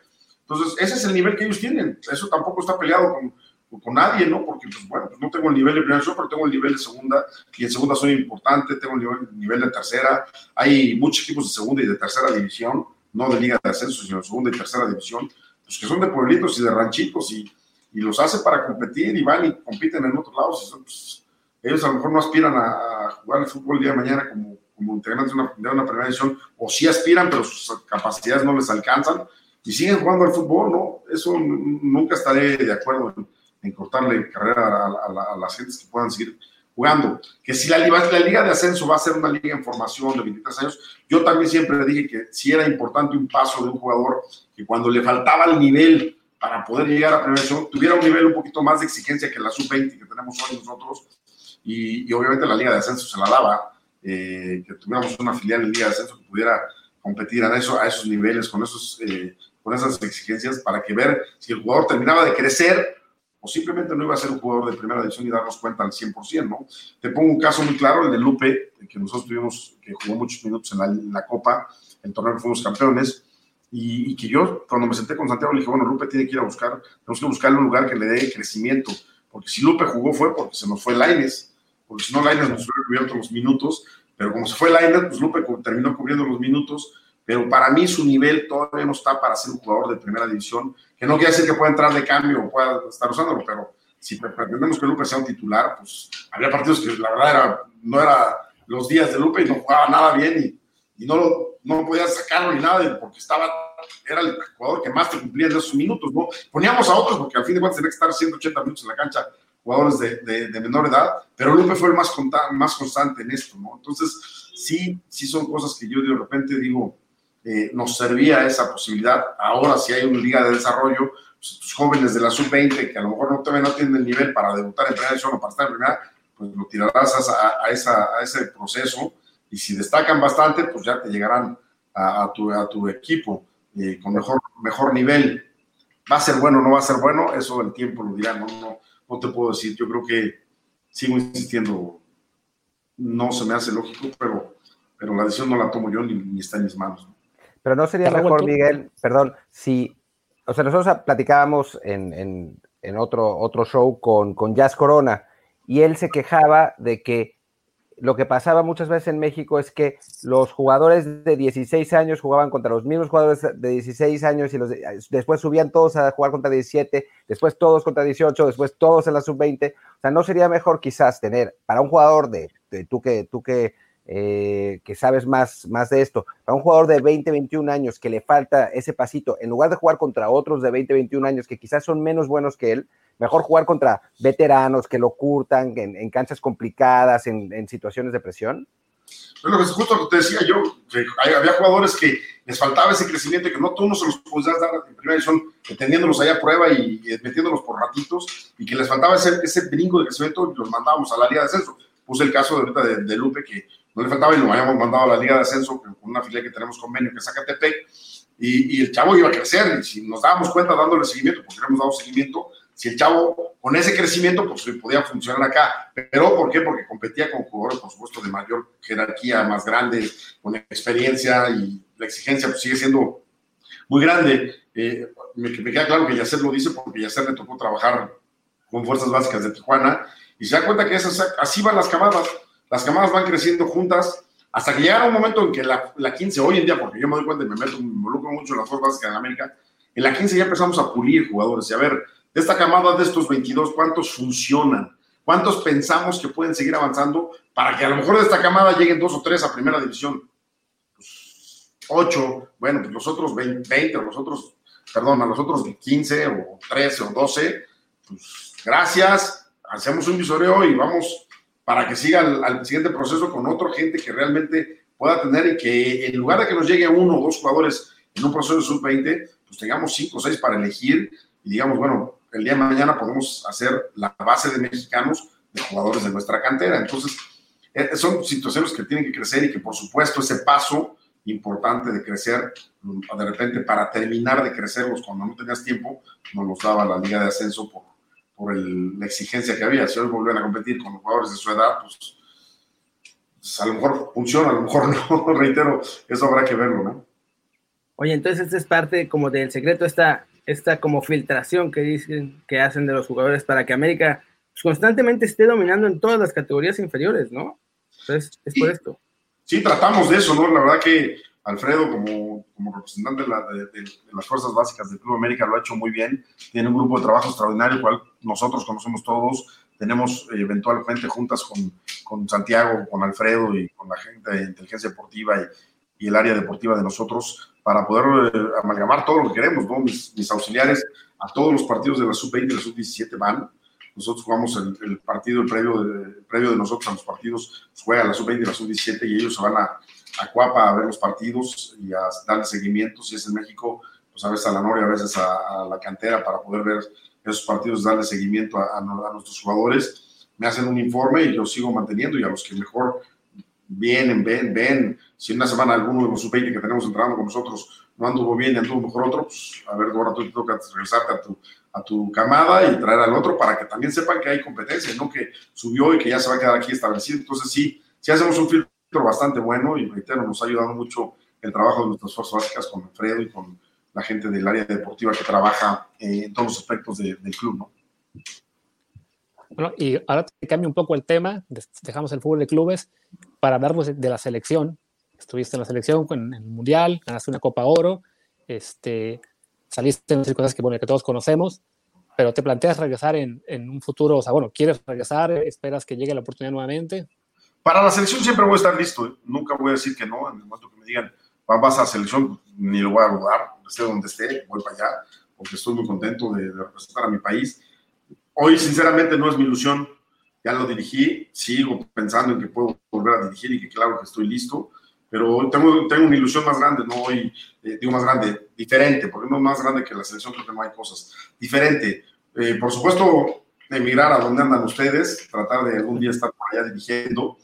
Entonces, ese es el nivel que ellos tienen. Eso tampoco está peleado con, con nadie, ¿no? Porque, pues, bueno, pues no tengo el nivel de primera pero tengo el nivel de segunda, y en segunda soy importante, tengo el nivel, nivel, de tercera. Hay muchos equipos de segunda y de tercera división, no de liga de ascenso, sino de segunda y tercera división, pues que son de pueblitos y de ranchitos, y, y los hace para competir, y van y compiten en otros lados. Y pues, ellos a lo mejor no aspiran a, jugar el fútbol el día de mañana como, como integrantes de una, primera división, o sí aspiran, pero sus capacidades no les alcanzan, y siguen jugando al fútbol, ¿no? Eso nunca estaré de acuerdo en, cortarle carrera a, las gentes que puedan seguir jugando. Que si la, Liga de Ascenso va a ser una liga en formación de 23 años, yo también siempre dije que si era importante un paso de un jugador que cuando le faltaba el nivel para poder llegar a primera tuviera un nivel un poquito más de exigencia que la sub-20 que tenemos hoy nosotros, y, y, obviamente la Liga de Ascenso se la daba, eh, que tuviéramos una filial en Liga de Ascenso que pudiera competir a, eso, a esos niveles, con, esos, eh, con esas exigencias, para que ver si el jugador terminaba de crecer o simplemente no iba a ser un jugador de primera división y darnos cuenta al 100%, ¿no? Te pongo un caso muy claro, el de Lupe, que nosotros tuvimos, que jugó muchos minutos en la, Copa, el torneo fuimos campeones, y, y, que yo cuando me senté con Santiago le dije, bueno, Lupe tiene que ir a buscar, tenemos que buscarle un lugar que le dé crecimiento, porque si Lupe jugó fue porque se nos fue Laines, porque si no Laines nos hubiera cubierto los minutos, pero como se fue Laines, pues Lupe terminó cubriendo los minutos, pero para mí su nivel todavía no está para ser un jugador de primera división, que no quiere decir que pueda entrar de cambio o pueda estar usándolo, pero si pretendemos que Lupe sea un titular, pues había partidos que la verdad era, no era los días de Lupe y no jugaba nada bien y, y no, lo, no podía sacarlo ni nada porque estaba, era el jugador que más te cumplía en esos minutos, ¿no? Poníamos a otros porque al fin de cuentas tenía que estar 180 minutos en la cancha jugadores de, menor edad, pero Lupe fue el más, constante en esto, ¿no? Entonces, sí, sí son cosas que yo de repente digo, eh, nos servía esa posibilidad. Ahora, si hay una liga de desarrollo, pues, tus jóvenes de la sub-20 que a lo mejor no, tienen el nivel para debutar en primera o para estar en primera, pues lo tirarás a, a, ese proceso y si destacan bastante, pues ya te llegarán a, a tu, equipo eh, con mejor, mejor nivel. ¿Va a ser bueno o no va a ser bueno? Eso el tiempo lo dirá, no, no te puedo decir. Yo creo que sigo insistiendo, no se me hace lógico, pero, pero la decisión no la tomo yo ni, ni está en mis manos. Pero no sería mejor, Miguel, perdón, si, o sea, nosotros platicábamos en, en, en otro, otro show con, con Jazz Corona y él se quejaba de que lo que pasaba muchas veces en México es que los jugadores de 16 años jugaban contra los mismos jugadores de 16 años y los de, después subían todos a jugar contra 17, después todos contra 18, después todos en la sub-20. O sea, ¿no sería mejor quizás tener para un jugador de, de tú que, tú que eh, que sabes más, más de esto, para un jugador de 20, 21 años que le falta ese pasito, en lugar de jugar contra otros de 20, 21 años que quizás son menos buenos que él, mejor jugar contra veteranos que lo curtan en, en canchas complicadas, en, en, situaciones de presión? Bueno, es justo lo que te decía yo, que había jugadores que les faltaba ese crecimiento que no tú no se los podías dar en primera división, teniéndolos allá a prueba y, metiéndolos por ratitos, y que les faltaba ese, ese brinco de crecimiento y los mandábamos a la liga de ascenso. Puse el caso de ahorita de Lupe, que no le faltaba y lo habíamos mandado a la Liga de Ascenso con una filial que tenemos convenio que es Zacatepec, y, y, el chavo iba a crecer, y si nos dábamos cuenta dándole seguimiento, porque le hemos dado seguimiento, si el chavo con ese crecimiento pues podía funcionar acá, pero ¿por qué? Porque competía con jugadores, por supuesto, de mayor jerarquía, más grandes, con experiencia, y la exigencia pues sigue siendo muy grande. Eh, me, me, queda claro que Yacer lo dice porque Yacer le tocó trabajar con fuerzas básicas de Tijuana, y se da cuenta que esas, así van las camadas, las camadas van creciendo juntas hasta que llegara un momento en que la, la, 15, hoy en día, porque yo me doy cuenta y me meto, me involucro mucho en las fuerzas básicas de América, en la 15 ya empezamos a pulir jugadores y a ver, de esta camada de estos 22, ¿cuántos funcionan? ¿Cuántos pensamos que pueden seguir avanzando para que a lo mejor de esta camada lleguen dos o tres a primera división? Pues, ocho, bueno, pues los otros 20, 20 o los otros, perdón, a los otros 15 o 13 o 12, pues gracias, hacemos un visoreo y vamos para que siga al, siguiente proceso con otra gente que realmente pueda tener y que en lugar de que nos llegue uno o dos jugadores en un proceso de sub-20, pues tengamos cinco o seis para elegir y digamos, bueno, el día de mañana podemos hacer la base de mexicanos de jugadores de nuestra cantera. Entonces, eh, son situaciones que tienen que crecer y que por supuesto ese paso importante de crecer, de repente para terminar de crecerlos cuando no tenías tiempo, nos los daba la liga de ascenso por la exigencia que había. Si hoy volvieran a competir con los jugadores de su edad, pues, pues, a lo mejor funciona, a lo mejor *laughs* no, reitero, eso habrá que verlo, ¿no? Oye, entonces esta es parte como del secreto, esta, esta como filtración que dicen que hacen de los jugadores para que América pues, constantemente esté dominando en todas las categorías inferiores, ¿no? Entonces, es por esto. Sí, tratamos de eso, ¿no? La verdad que Alfredo, como, como representante de, las fuerzas básicas del Club América, lo ha hecho muy bien. Tiene un grupo de trabajo extraordinario, cual nosotros conocemos todos. Tenemos eventualmente juntas con, con, Santiago, con Alfredo y con la gente de inteligencia deportiva y, y el área deportiva de nosotros para poder eh, amalgamar todo lo que queremos, ¿no? Mis, mis, auxiliares a todos los partidos de la sub-20 y la sub-17 van. Nosotros jugamos el, partido, el previo, de, previo de nosotros a los partidos, pues juega la sub-20 y la sub-17 y ellos se van a, a Cuapa a ver los partidos y a darle seguimiento. Si es en México, pues a veces a la Noria, a veces a, la cantera para poder ver esos partidos, darle seguimiento a, nuestros jugadores. Me hacen un informe y yo sigo manteniendo y a los que mejor vienen, ven, ven. Si una semana alguno de los sub-20 que tenemos entrenando con nosotros no anduvo bien y anduvo mejor otro, pues a ver, ahora tú te toca regresarte a tu, a tu camada y traer al otro para que también sepan que hay competencia, no que subió y que ya se va a quedar aquí establecido. Entonces, sí, sí hacemos un filtro bastante bueno y reitero, nos ha ayudado mucho el trabajo de nuestras fuerzas básicas con Alfredo y con la gente del área deportiva que trabaja eh, en todos los aspectos del club, ¿no? Bueno, y ahora te cambio un poco el tema, dejamos el fútbol de clubes para hablarnos de, la selección. Estuviste en la selección en el Mundial, ganaste una Copa Oro, este, saliste en cosas que, bueno, que todos conocemos, pero te planteas regresar en, en, un futuro, o sea, bueno, ¿quieres regresar? ¿Esperas que llegue la oportunidad nuevamente? Para la selección siempre voy a estar listo, ¿eh? nunca voy a decir que no, en el momento que me digan, vas a selección, ni lo voy a dudar, esté donde esté, voy para allá, porque estoy muy contento de, representar a mi país. Hoy, sinceramente, no es mi ilusión, ya lo dirigí, sigo pensando en que puedo volver a dirigir y que claro que estoy listo, pero tengo, tengo una ilusión más grande, no hoy, eh, digo más grande, diferente, porque no es más grande que la selección, creo que no hay cosas, diferente. Eh, por supuesto, emigrar a donde andan ustedes, tratar de algún día estar por allá dirigiendo.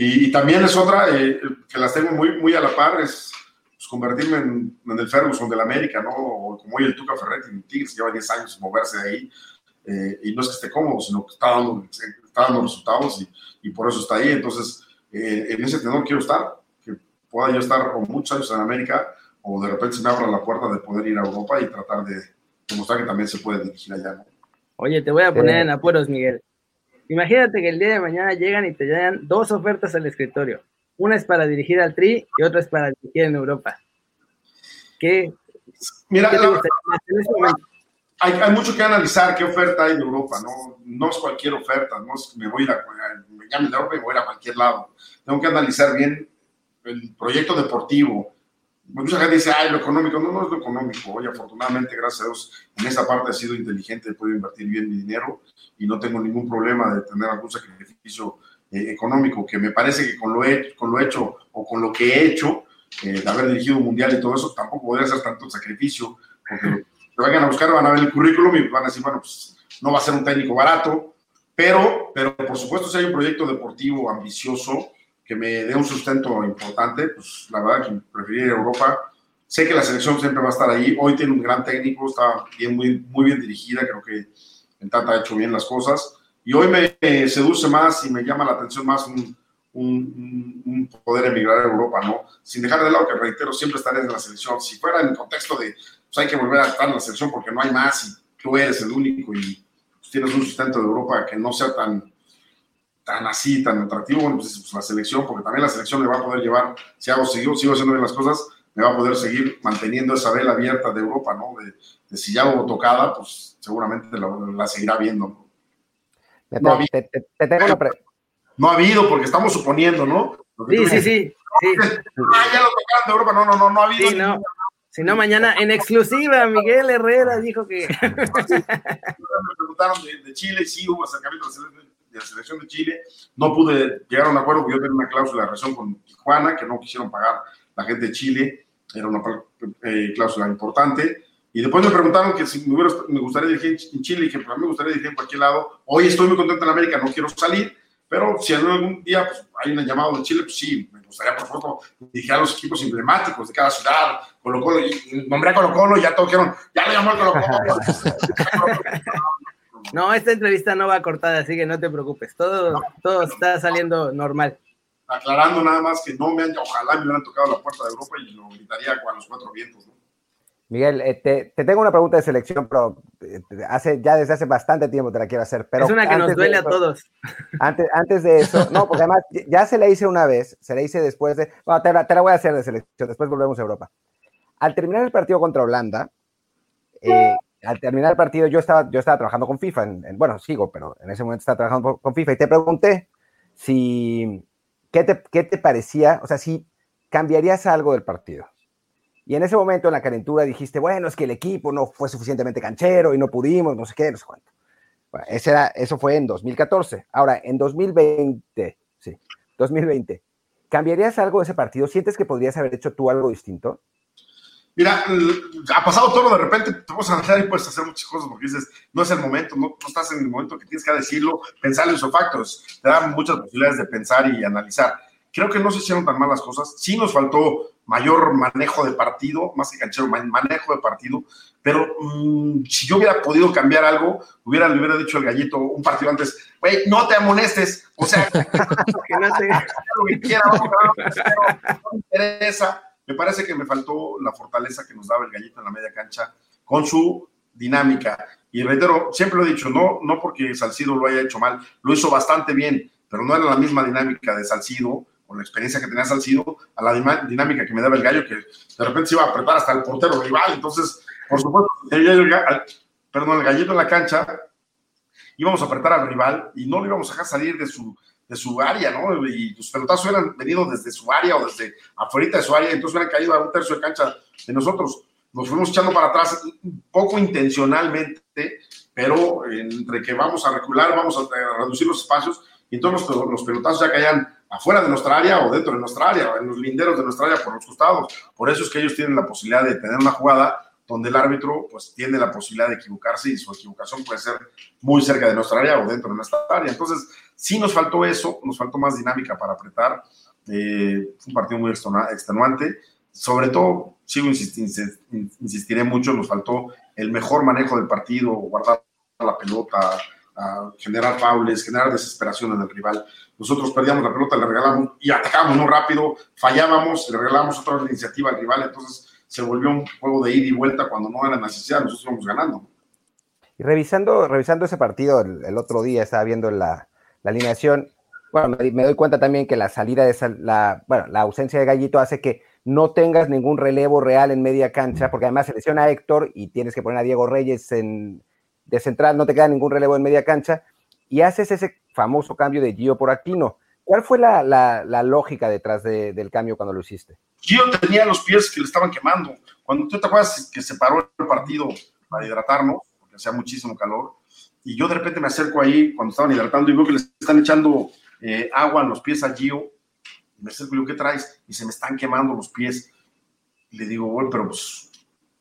Y, también es otra eh, que las tengo muy, muy a la par, es pues, convertirme en, en, el Ferguson del América, ¿no? O como hoy el Tuca Ferretti en Tigres, lleva 10 años moverse de ahí. y no es que esté cómodo, sino que está dando, está dando resultados y, y, por eso está ahí. Entonces, en ese tenor quiero estar pueda yo estar con muchos años en América o de repente se me abra la puerta de poder ir a Europa y tratar de demostrar que también se puede dirigir allá. Oye, te voy a poner en apuros, Miguel. Imagínate que el día de mañana llegan y te llegan dos ofertas al escritorio. Una es para dirigir al Tri y otra es para dirigir en Europa. ¿Qué? Mira, hay, hay, mucho que analizar qué oferta hay en Europa, ¿no? No es cualquier oferta, no es me voy a ir a, me llamen de Europa y voy a ir a cualquier lado. Tengo que analizar bien el proyecto deportivo. Mucha gente dice, ay, lo económico. No, no es lo económico. Oye, afortunadamente, gracias a Dios, en esa parte he sido inteligente, he podido invertir bien mi dinero y no tengo ningún problema de tener algún sacrificio eh, económico, que me parece que con lo, he, con lo hecho o con lo que he hecho, eh, de haber dirigido un mundial y todo eso, tampoco podría ser tanto sacrificio, porque te vayan a buscar, van a ver el currículum y van a decir, bueno, pues no va a ser un técnico barato, pero, pero por supuesto, si hay un proyecto deportivo ambicioso, que me dé un sustento importante, pues la verdad que preferiría Europa. Sé que la selección siempre va a estar ahí. Hoy tiene un gran técnico, está bien, muy, muy bien dirigida. Creo que el Tata ha hecho bien las cosas. Y hoy me seduce más y me llama la atención más un, un, un, poder emigrar a Europa, ¿no? Sin dejar de lado que, reitero, siempre estaré en la selección. Si fuera en el contexto de, pues hay que volver a estar en la selección porque no hay más y tú eres el único y pues, tienes un sustento de Europa que no sea tan, tan así, tan atractivo, bueno, pues, pues, la selección, porque también la selección me va a poder llevar, si hago, sigo, sigo haciendo bien las cosas, me va a poder seguir manteniendo esa vela abierta de Europa, ¿no? De, si ya hubo tocada, pues seguramente la, seguirá viendo. No, ha habido, no ha habido, porque estamos suponiendo, ¿no? Sí, sí, sí, Ah, ya lo tocaron de Europa, no, no, no, no ha habido. Sí, no. Si no, mañana en exclusiva, Miguel Herrera dijo que. me preguntaron de, Chile, sí hubo acercamiento a la selección de la selección de Chile. No pude llegar a un acuerdo porque yo tenía una cláusula de relación con Tijuana que no quisieron pagar la gente de Chile. Era una eh, cláusula importante. Y después me preguntaron que si me, me gustaría dirigir en Chile, y dije, pues a mí me gustaría dirigir en cualquier lado. Hoy estoy muy contento en América, no quiero salir, pero si algún día pues, hay un llamado de Chile, pues sí, me gustaría, por favor, dirigir a los equipos emblemáticos de cada ciudad, Colo Colo, y nombré a Colo Colo, y ya todos dijeron, ya le llamó el Colo Colo. *laughs* no, esta entrevista no va cortada, así que no te preocupes, todo, todo está saliendo normal. Aclarando nada más que no me han, ojalá me hubieran tocado la puerta de Europa y lo gritaría con los cuatro vientos, ¿no? Miguel, eh, te, tengo una pregunta de selección, pero eh, hace, ya desde hace bastante tiempo te la quiero hacer. Pero es una que nos duele a todos. Antes, antes de eso, no, porque además ya se la hice una vez, se la hice después de. Bueno, te, la voy a hacer de selección, después volvemos a Europa. Al terminar el partido contra Holanda, eh, al terminar el partido yo estaba, yo estaba trabajando con FIFA, bueno, sigo, pero en ese momento estaba trabajando con FIFA y te pregunté si, ¿qué te, qué te parecía? O sea, si cambiarías algo del partido. Y en ese momento, en la calentura, dijiste, bueno, es que el equipo no fue suficientemente canchero y no pudimos, no sé qué, no sé cuánto. ese era, eso fue en 2014. Ahora, en 2020, sí, 2020, ¿cambiarías algo de ese partido? ¿Sientes que podrías haber hecho tú algo distinto? Mira, ha pasado todo, de repente te vas a lanzar y puedes hacer muchas cosas porque dices, no es el momento, no, estás en el momento que tienes que decirlo, pensar en esos factores, te dan muchas posibilidades de pensar y analizar. Creo que no se hicieron tan malas cosas, sí nos faltó mayor manejo de partido, más que canchero, manejo de partido, pero mm, si yo hubiera podido cambiar algo, hubiera, le hubiera dicho el gallito un partido antes, güey, no te amonestes, o sea, *laughs* que no te *laughs* lo que quiera, no me interesa. Me parece que me faltó la fortaleza que nos daba el gallito en la media cancha con su dinámica. Y reitero, siempre lo he dicho, no, no porque Salcido lo haya hecho mal, lo hizo bastante bien, pero no era la misma dinámica de Salcido con la experiencia que tenía Salcido, a la dinámica que me daba el gallo, que de repente se iba a apretar hasta el portero rival. Entonces, por supuesto, el, perdón, el gallito en la cancha, íbamos a apretar al rival y no lo íbamos a dejar salir de su, de su área, ¿no? Y los pelotazos hubieran venido desde su área o desde afuera de su área, entonces hubieran caído a un tercio de cancha de nosotros. Nos fuimos echando para atrás, poco intencionalmente, pero entre que vamos a recular, vamos a reducir los espacios, y entonces los, los pelotazos ya caían afuera de nuestra área o dentro de nuestra área, en los linderos de nuestra área por los costados. Por eso es que ellos tienen la posibilidad de tener una jugada donde el árbitro pues tiene la posibilidad de equivocarse y su equivocación puede ser muy cerca de nuestra área o dentro de nuestra área. Entonces, sí nos faltó eso, nos faltó más dinámica para apretar. Eh, un partido muy extenuante. Sobre todo, sigo insistiendo, insistiré mucho, nos faltó el mejor manejo del partido, guardar la pelota, generar faules, generar desesperación en el rival. Nosotros perdíamos la pelota, le regalamos y atacábamos muy rápido, fallábamos, le regalamos otra iniciativa al rival, entonces se volvió un juego de ida y vuelta cuando no era necesidad, nosotros íbamos ganando. Y revisando, revisando ese partido el, otro día, estaba viendo la, la alineación, bueno, me, doy cuenta también que la salida de esa, la, bueno, la ausencia de Gallito hace que no tengas ningún relevo real en media cancha, porque además se lesiona a Héctor y tienes que poner a Diego Reyes en, de central, no te queda ningún relevo en media cancha, y haces ese famoso cambio de Gio por Aquino. ¿Cuál fue la, la, lógica detrás del cambio cuando lo hiciste? Gio tenía los pies que le estaban quemando. Cuando tú te acuerdas que se paró el partido para hidratarnos, porque hacía muchísimo calor, y yo de repente me acerco ahí cuando estaban hidratando y veo que le están echando eh, agua en los pies a Gio, y me acerco y digo, ¿qué traes? Y se me están quemando los pies. Y le digo, bueno, pero pues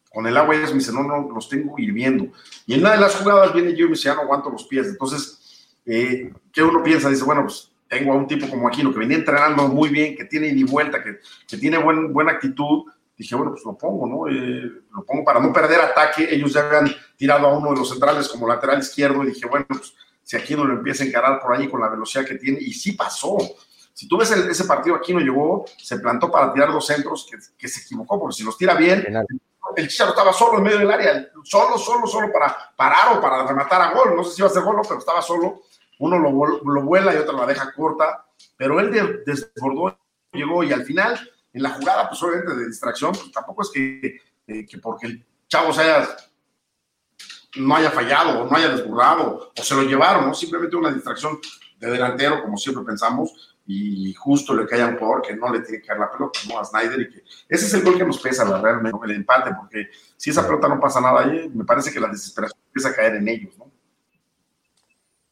con el agua ellos me dice, no, no, los tengo hirviendo. Y en una de las jugadas viene yo y me dice, ya no aguanto los pies. Entonces, eh, ¿qué uno piensa? Dice, bueno, pues tengo a un tipo como Aquino que venía entrenando muy bien, que tiene ida y vuelta, que, que tiene buen, buena actitud. Dije, bueno, pues lo pongo, ¿no? Eh, lo pongo para no perder ataque. Ellos ya habían tirado a uno de los centrales como lateral izquierdo y dije, bueno, pues si Aquino lo empieza a encarar por ahí con la velocidad que tiene, y sí pasó. Si tú ves ese partido, Aquino llegó, se plantó para tirar dos centros que, que se equivocó, porque si los tira bien, el Chicharo estaba solo en medio del área, solo, solo, solo para parar o para rematar a gol. No sé si iba a ser gol, pero estaba solo. Uno lo, lo vuela y otro la deja corta, pero él desbordó, llegó y al final, en la jugada, pues obviamente de distracción, pues tampoco es que, eh, que porque el chavo se haya, no haya fallado o no haya desbordado o se lo llevaron, ¿no? Simplemente una distracción de delantero, como siempre pensamos, y justo le cae a un jugador que no le tiene que dar la pelota, ¿no? A Snyder y que ese es el gol que nos pesa, la realmente, el empate, porque si esa pelota no pasa nada ahí, me parece que la desesperación empieza a caer en ellos, ¿no?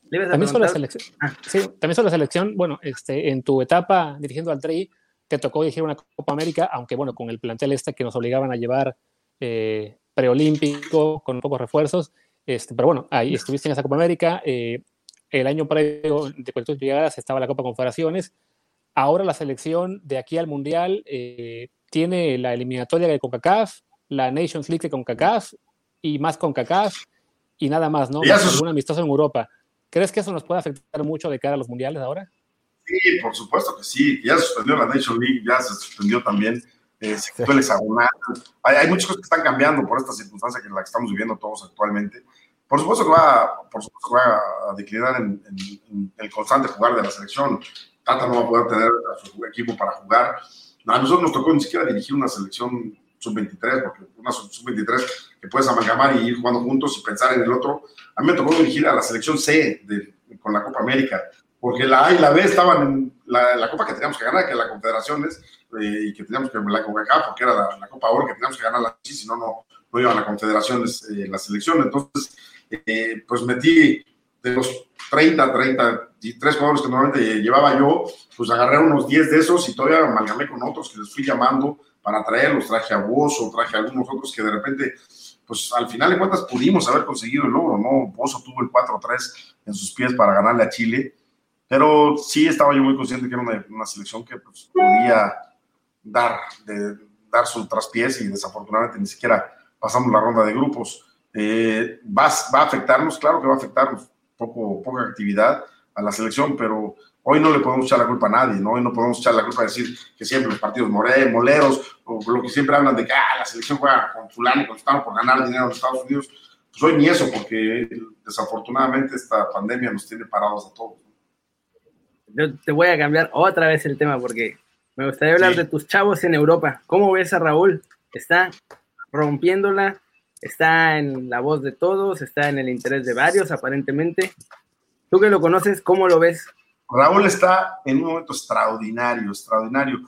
También sobre, la selección, ah. sí, también sobre la selección, bueno, este, en tu etapa dirigiendo al Tri, te tocó dirigir una Copa América, aunque bueno, con el plantel este que nos obligaban a llevar eh, preolímpico, con pocos refuerzos, este, pero bueno, ahí estuviste en esa Copa América, eh, el año previo de cuando tú llegadas estaba la Copa Confederaciones, ahora la selección de aquí al Mundial eh, tiene la eliminatoria de CONCACAF, la Nations League de CONCACAF y más CONCACAF y nada más, ¿no? Un amistoso en Europa. ¿Crees que eso nos puede afectar mucho de cara a los mundiales ahora? Sí, por supuesto que sí. Ya se suspendió la Nation League, ya se suspendió también. Eh, se quitó el hexagonal. Hay, hay, muchas cosas que están cambiando por esta circunstancia que la que estamos viviendo todos actualmente. Por supuesto que va, por supuesto que va a declinar en, el constante jugar de la selección. Tata no va a poder tener a su equipo para jugar. A nosotros nos tocó ni siquiera dirigir una selección sub-23, porque una sub-23 puedes amalgamar y ir jugando juntos y pensar en el otro. A mí me tocó dirigir a la selección C con la Copa América, porque la A y la B estaban en la, Copa que teníamos que ganar, que es la Confederaciones, eh, y que teníamos que la Copa porque era la, Copa Oro que teníamos que ganar, la, si no, no, iban a Confederaciones eh, la selección. Entonces, eh, pues metí de los 30, 33 jugadores que normalmente llevaba yo, pues agarré unos 10 de esos y todavía amalgamé con otros que les fui llamando para traerlos, traje a Bozo, traje a algunos otros que de repente, pues al final de cuentas pudimos haber conseguido el logro, ¿no? Bozo tuvo el 4-3 en sus pies para ganarle a Chile, pero sí estaba yo muy consciente que era una, selección que pues, podía dar, de, dar su traspiés y desafortunadamente ni siquiera pasamos la ronda de grupos. Eh, va, va, a afectarnos, claro que va a afectarnos, poco, poca actividad a la selección, pero hoy no le podemos echar la culpa a nadie, ¿no? Hoy no podemos echar la culpa a decir que siempre los partidos moleros, o lo que siempre hablan de que ah, la selección juega con fulano y con estamos por ganar dinero en los Estados Unidos. Pues hoy ni eso, porque desafortunadamente esta pandemia nos tiene parados a todos. Yo te voy a cambiar otra vez el tema porque me gustaría hablar de tus chavos en Europa. ¿Cómo ves a Raúl? Está rompiéndola, está en la voz de todos, está en el interés de varios, aparentemente. Tú que lo conoces, ¿cómo lo ves? Raúl está en un momento extraordinario, extraordinario.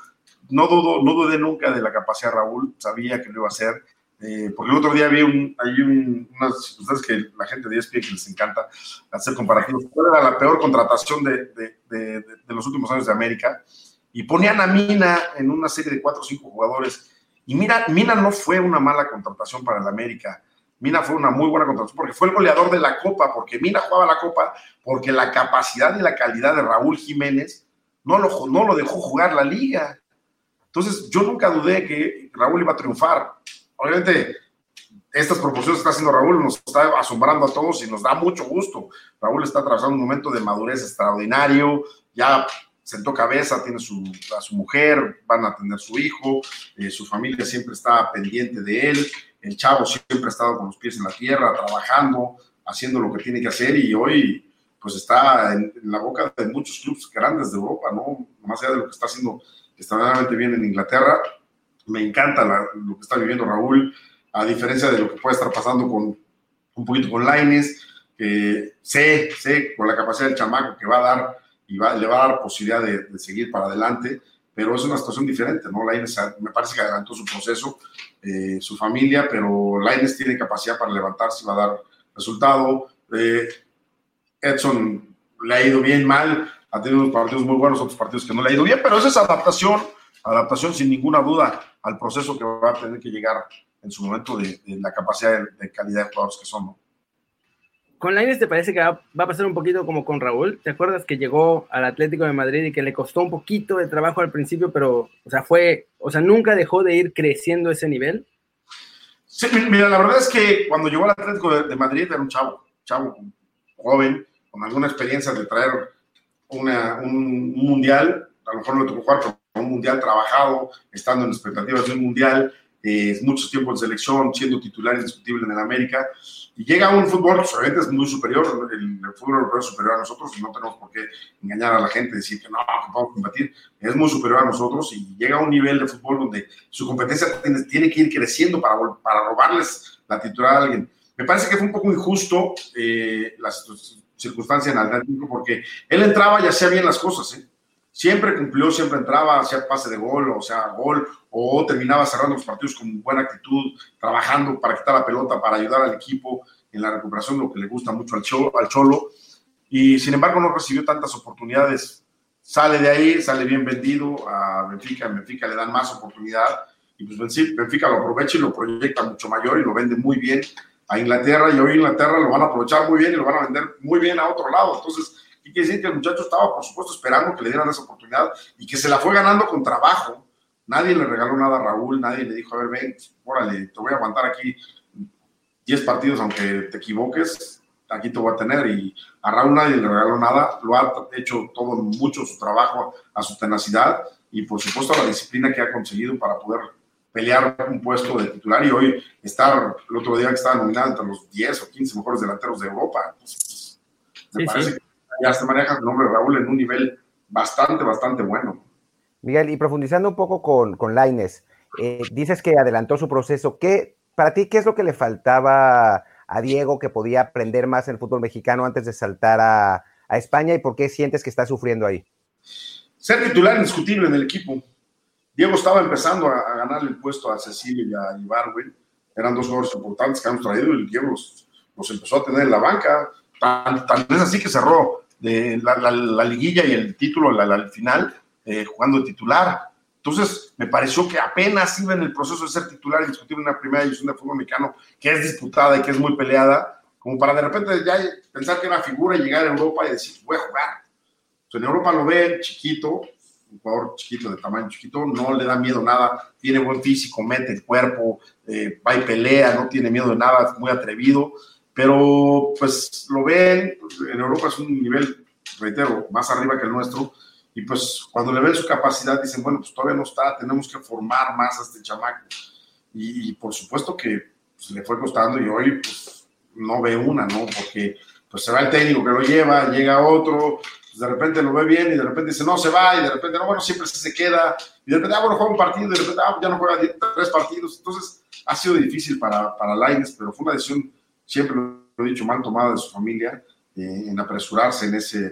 No dudo, no dudé nunca de la capacidad de Raúl, sabía que lo iba a hacer. Eh, porque el otro día vi un, hay unas circunstancias que la gente de ESPN que les encanta hacer comparativos. ¿Cuál era la peor contratación de, de, los últimos años de América? Y ponían a Mina en una serie de cuatro o cinco jugadores y mira, Mina no fue una mala contratación para el América. Mina fue una muy buena contratación porque fue el goleador de la Copa, porque Mina jugaba la Copa, porque la capacidad y la calidad de Raúl Jiménez no lo, no lo dejó jugar la liga. Entonces, yo nunca dudé que Raúl iba a triunfar. Obviamente, estas proporciones que está haciendo Raúl nos está asombrando a todos y nos da mucho gusto. Raúl está atravesando un momento de madurez extraordinario, ya sentó cabeza, tiene su, a su mujer, van a tener su hijo, eh, su familia siempre está pendiente de él, el chavo siempre ha estado con los pies en la tierra, trabajando, haciendo lo que tiene que hacer y hoy pues está en, la boca de muchos clubes grandes de Europa, ¿no? Más allá de lo que está haciendo extraordinariamente bien en Inglaterra, me encanta lo que está viviendo Raúl, a diferencia de lo que puede estar pasando con un poquito con Laines, que sé, sé con la capacidad del chamaco que va a dar y le va a dar posibilidad de, seguir para adelante, pero es una situación diferente, ¿no? Laines me parece que adelantó su proceso, eh, su familia, pero Laines tiene capacidad para levantarse y va a dar resultado. Eh, Edson le ha ido bien, mal, ha tenido unos partidos muy buenos, otros partidos que no le ha ido bien, pero esa es adaptación, adaptación sin ninguna duda al proceso que va a tener que llegar en su momento de, la capacidad de, de, calidad de jugadores que son, ¿no? Con Lainez te parece que va, a pasar un poquito como con Raúl. ¿Te acuerdas que llegó al Atlético de Madrid y que le costó un poquito de trabajo al principio, pero, o sea, fue, o sea, nunca dejó de ir creciendo ese nivel? Sí, mira, la verdad es que cuando llegó al Atlético de, Madrid era un chavo, chavo joven, con alguna experiencia de traer un, mundial, a lo mejor le tocó jugar, pero un mundial trabajado, estando en expectativas de un mundial, eh, mucho tiempo en selección, siendo titular indiscutible en el América, y llega un fútbol que obviamente es muy superior, el, fútbol europeo es superior a nosotros y no tenemos por qué engañar a la gente, decir que no, que podemos competir, es muy superior a nosotros y llega a un nivel de fútbol donde su competencia tiene, que ir creciendo para, para robarles la titular a alguien. Me parece que fue un poco injusto eh, la circunstancia en Atlético porque él entraba y hacía bien las cosas, ¿eh? Siempre cumplió, siempre entraba, hacía pase de gol, o sea, gol, o terminaba cerrando los partidos con buena actitud, trabajando para quitar la pelota, para ayudar al equipo en la recuperación, lo que le gusta mucho al, Cholo. Al Cholo. y sin embargo no recibió tantas oportunidades. Sale de ahí, sale bien vendido a Benfica, Benfica le dan más oportunidad y pues Benfica lo aprovecha y lo proyecta mucho mayor y lo vende muy bien a Inglaterra y hoy Inglaterra lo van a aprovechar muy bien y lo van a vender muy bien a otro lado. Entonces, ¿qué quiere decir? Que el muchacho estaba, por supuesto, esperando que le dieran esa oportunidad y que se la fue ganando con trabajo. Nadie le regaló nada a Raúl, nadie le dijo, a ver, ven, órale, te voy a aguantar aquí 10 partidos aunque te equivoques, aquí te voy a tener. Y a Raúl nadie le regaló nada, lo ha hecho todo mucho su trabajo, a su tenacidad y por supuesto a la disciplina que ha conseguido para poder pelear un puesto de titular y hoy estar, el otro día que estaba nominado entre los 10 o 15 mejores delanteros de Europa. Pues, me parece que ya se maneja el nombre de Raúl en un nivel bastante, bastante bueno. Miguel, y profundizando un poco con, con Laines, eh, dices que adelantó su proceso. ¿Qué, para ti, qué es lo que le faltaba a Diego que podía aprender más en el fútbol mexicano antes de saltar a, a España y por qué sientes que está sufriendo ahí? Ser titular indiscutible en el equipo Diego estaba empezando a, ganarle el puesto a Cecilia y a Ibarwen. Eran dos jugadores importantes que hemos traído y Diego los, empezó a tener en la banca. Tan, es así que cerró de la, liguilla y el título al final eh, jugando titular. Entonces, me pareció que apenas iba en el proceso de ser titular y discutir una primera división de fútbol mexicano que es disputada y que es muy peleada, como para de repente ya pensar que era figura y llegar a Europa y decir, voy a jugar. en Europa lo ven chiquito, un jugador chiquito, de tamaño chiquito, no le da miedo nada, tiene buen físico, mete el cuerpo, eh, va y pelea, no tiene miedo de nada, es muy atrevido, pero pues lo ven, en Europa es un nivel, reitero, más arriba que el nuestro, y pues cuando le ven su capacidad dicen, bueno, pues todavía no está, tenemos que formar más a este chamaco. Y, por supuesto que pues, le fue costando y hoy pues no ve una, ¿no? Porque pues se va el técnico que lo lleva, llega otro, pues, de repente lo ve bien y de repente dice, no, se va, y de repente, no, bueno, siempre se queda, y de repente, ah, bueno, juega un partido, y de repente, ah, ya no juega tres partidos. Entonces, ha sido difícil para, para Laines, pero fue una decisión, siempre lo he dicho, mal tomada de su familia, eh, en apresurarse en ese,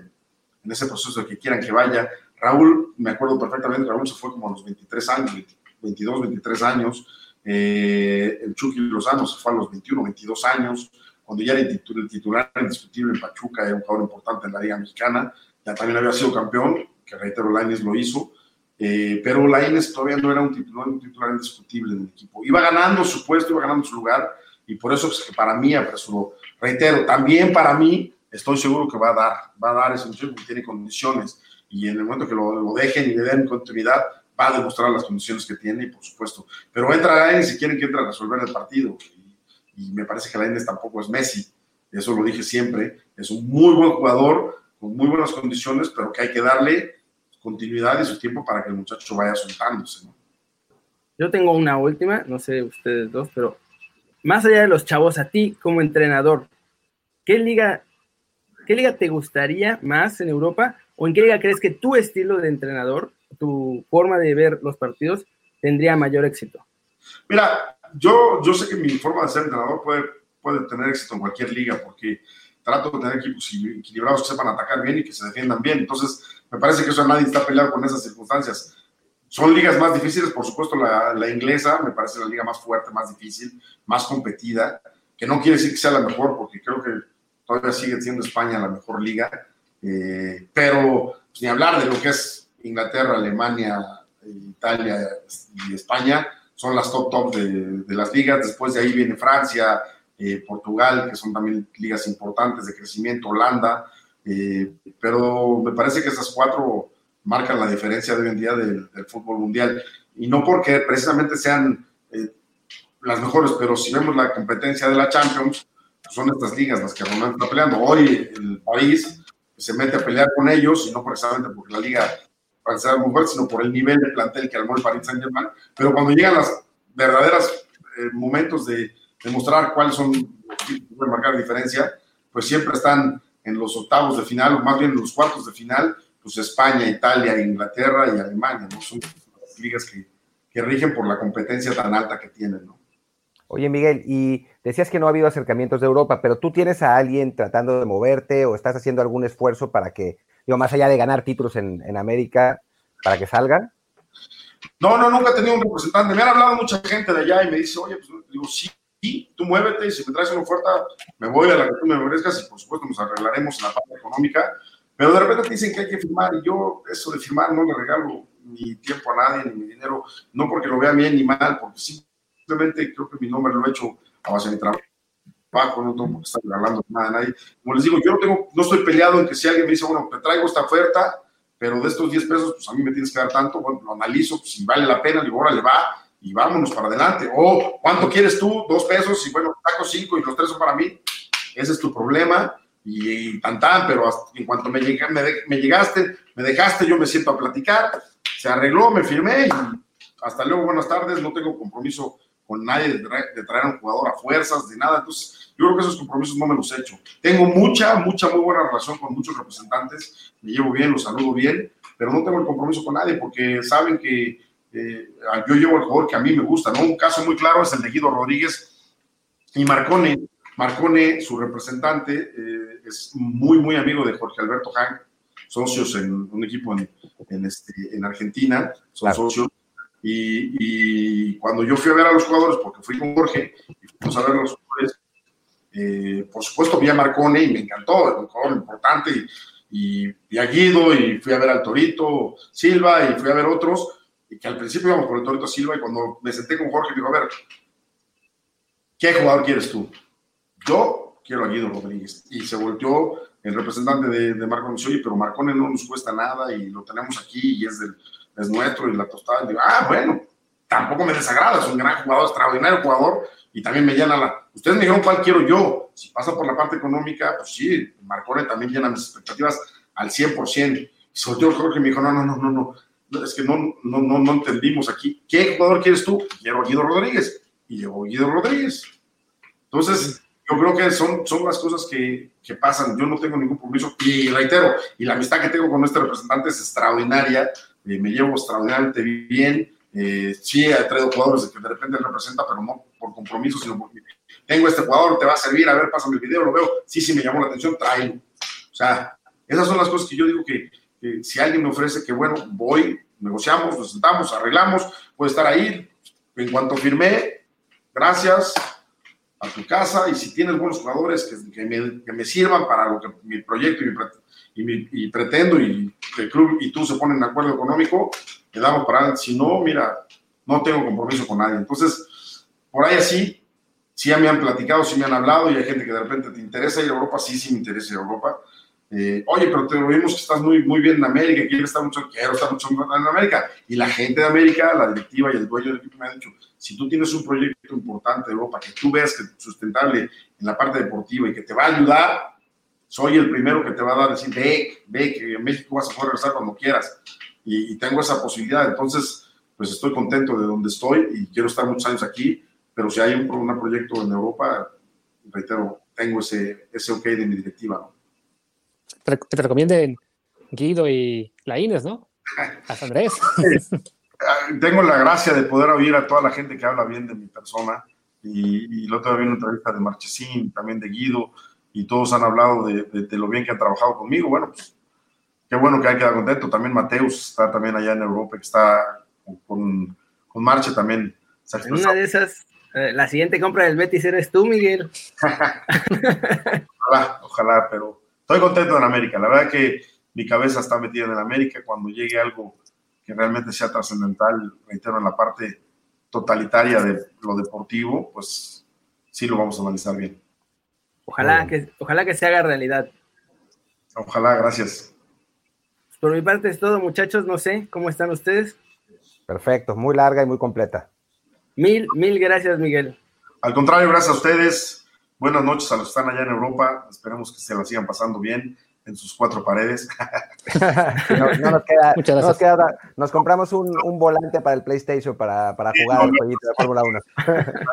en ese proceso de que quieran que vaya. Raúl, me acuerdo perfectamente, Raúl se fue como a los 23 años, 22, 23 años. Eh, el Chucky Lozano se fue a los 21, 22 años, cuando ya era el titular indiscutible en Pachuca, era un jugador importante en la Liga Mexicana ya también había sido campeón, que reitero, Laines lo hizo, eh, pero Laines todavía no era un titular, un titular indiscutible en el equipo. Iba ganando su puesto, iba ganando su lugar, y por eso es que para mí apresuró. Reitero, también para mí, estoy seguro que va a dar, va a dar ese muchacho porque tiene condiciones, y en el momento que lo, dejen y le den continuidad, va a demostrar las condiciones que tiene, y por supuesto. Pero entra Laines si quieren que entre a resolver el partido, y, y me parece que Laines tampoco es Messi, eso lo dije siempre, es un muy buen jugador, con muy buenas condiciones, pero que hay que darle continuidad y su tiempo para que el muchacho vaya soltándose. Yo tengo una última, no sé ustedes dos, pero más allá de los chavos, a ti como entrenador, ¿qué liga, qué liga te gustaría más en Europa? ¿O en qué liga crees que tu estilo de entrenador, tu forma de ver los partidos, tendría mayor éxito? Mira, yo, yo sé que mi forma de ser entrenador puede, puede tener éxito en cualquier liga, porque trato de tener equipos equilibrados que sepan atacar bien y que se defiendan bien. Entonces, me parece que eso nadie está peleado con esas circunstancias. Son ligas más difíciles, por supuesto, la, inglesa me parece la liga más fuerte, más difícil, más competida, que no quiere decir que sea la mejor, porque creo que todavía sigue siendo España la mejor liga, eh, pero pues, ni hablar de lo que es Inglaterra, Alemania, Italia y España, son las top top de, de las ligas, después de ahí viene Francia, eh, Portugal, que son también ligas importantes de crecimiento, Holanda, eh, pero me parece que esas cuatro marcan la diferencia de hoy en día del, fútbol mundial. Y no porque precisamente sean eh, las mejores, pero si vemos la competencia de la Champions, son estas ligas las que Ronaldo está peleando. Hoy el país se mete a pelear con ellos, y no precisamente porque la liga francesa es muy fuerte, sino por el nivel de plantel que armó el Paris Saint-Germain. Pero cuando llegan los verdaderos momentos de, demostrar cuáles son, pueden marcar diferencia, pues siempre están en los octavos de final, o más bien en los cuartos de final, pues España, Italia, Inglaterra y Alemania, ¿no? Son las ligas que, que rigen por la competencia tan alta que tienen, ¿no? Oye, Miguel, y decías que no ha habido acercamientos de Europa, pero tú tienes a alguien tratando de moverte o estás haciendo algún esfuerzo para que, digo, más allá de ganar títulos en, en América, para que salgan? No, no, nunca he tenido un representante. Me han hablado mucha gente de allá y me dice, oye, pues digo, sí, tú muévete y si me traes una oferta, me voy a la que tú me ofrezcas y por supuesto nos arreglaremos en la parte económica. Pero de repente te dicen que hay que firmar y yo eso de firmar no le regalo ni tiempo a nadie, ni mi dinero, no porque lo vea bien ni mal, porque simplemente creo que mi nombre lo he hecho a base de mi trabajo no tengo que estar regalando nada a nadie. Como les digo, yo no, tengo, no estoy peleado en que si alguien me dice, bueno, te traigo esta oferta, pero de estos 10 pesos, pues a mí me tienes que dar tanto, bueno, lo analizo, pues, si vale la pena, digo, órale, va, y vámonos para adelante. O, ¿cuánto quieres tú? Dos pesos, y bueno, saco cinco y los tres son para mí. Ese es tu problema, y, tan tan, pero en cuanto me, me, llegaste, me dejaste, yo me siento a platicar, se arregló, me firmé, y hasta luego, buenas tardes, no tengo compromiso con nadie de, de traer a un jugador a fuerzas, de nada, entonces yo creo que esos compromisos no me los he hecho. Tengo mucha, mucha, muy buena relación con muchos representantes, me llevo bien, los saludo bien, pero no tengo el compromiso con nadie porque saben que eh, yo llevo el jugador que a mí me gusta, ¿no? Un caso muy claro es el de Guido Rodríguez y Marcone. Marcone, su representante, eh, es muy, muy amigo de Jorge Alberto Hank, socios en un equipo en, en, este, en Argentina, son socios. Y, y, cuando yo fui a ver a los jugadores, porque fui con Jorge, y fuimos a ver a los jugadores, eh, por supuesto vi a Marcone y me encantó, un jugador importante, y, y, a Guido, y fui a ver al Torito Silva, y fui a ver otros, y que al principio íbamos por el Torito Silva, y cuando me senté con Jorge, digo, a ver, ¿qué jugador quieres tú? Yo quiero a Guido Rodríguez. Y se volteó el representante de, de Marcone, oye, pero Marcone no nos cuesta nada, y lo tenemos aquí, y es, del, es nuestro, y la tostada, y digo, ah, bueno, tampoco me desagrada, es un gran jugador, extraordinario jugador, y también me llena la... Ustedes me dijeron cuál quiero yo. Si pasa por la parte económica, pues sí, Marcone también llena mis expectativas al 100%. Y sobre todo Jorge me dijo, no, no, no, no, no, es que no, no, no, no entendimos aquí. ¿Qué jugador quieres tú? Quiero a Guido Rodríguez. Y llegó Guido Rodríguez. Entonces, yo creo que son, son las cosas que, que, pasan. Yo no tengo ningún compromiso. Y reitero, y la amistad que tengo con este representante es extraordinaria. Eh, me llevo extraordinariamente bien. Eh, sí, he traído jugadores que de repente representa, pero no por compromiso, sino porque tengo este jugador, te va a servir, a ver, pásame el video, lo veo, sí, sí me llamó la atención, tráelo. O sea, esas son las cosas que yo digo que, si alguien me ofrece que, bueno, voy, negociamos, nos sentamos, arreglamos, puede estar ahí. En cuanto firmé, gracias a tu casa y si tienes buenos jugadores que, que, me, que me, sirvan para lo que mi proyecto y, mi, y, pretendo y el club y tú se ponen de acuerdo económico, le damos para Si no, mira, no tengo compromiso con nadie. Entonces, por ahí así, sí ya me han platicado, sí me han hablado y hay gente que de repente te interesa ir a Europa, sí, sí me interesa ir a Europa. Eh, oye, pero te oímos que estás muy, muy bien en América, quieres estar mucho, quiero estar mucho en América. Y la gente de América, la directiva y el dueño del equipo me han dicho, si tú tienes un proyecto importante de Europa que tú ves que es sustentable en la parte deportiva y que te va a ayudar, soy el primero que te va a dar, decir, ve, ve que en México vas a poder regresar cuando quieras y, tengo esa posibilidad. Entonces, pues estoy contento de donde estoy y quiero estar muchos años aquí, pero si hay un, un proyecto en Europa, reitero, tengo ese, ese ok de mi directiva. ¿no? Que te recomienden Guido y la Inés, ¿no? *laughs* A Andrés. tengo la gracia de poder oír a toda la gente que habla bien de mi persona y, y lo tengo bien una entrevista de Marchesín, también de Guido, y todos han hablado de, de, de, lo bien que han trabajado conmigo. Bueno, pues qué bueno que hay quedado contento. También Mateus está también allá en Europa, que está con, con Marche también. En una de esas, eh, la siguiente compra del Betis eres tú, Miguel. *laughs* ojalá, ojalá, pero estoy contento en América. La verdad que mi cabeza está metida en América. Cuando llegue algo que realmente sea trascendental, reitero, en la parte totalitaria de lo deportivo, pues sí lo vamos a analizar bien. Ojalá que, ojalá que se haga realidad. Ojalá, gracias. Por mi parte es todo, muchachos. No sé cómo están ustedes. Perfecto, muy larga y muy completa. Mil, mil gracias, Miguel. Al contrario, gracias a ustedes. Buenas noches a los que están allá en Europa. Esperemos que se la sigan pasando bien en sus cuatro paredes. *laughs* no, no, nos queda, *laughs* no nos, queda, nos compramos un, un, volante para el PlayStation para, para jugar sí, el jueguito de Fórmula 1.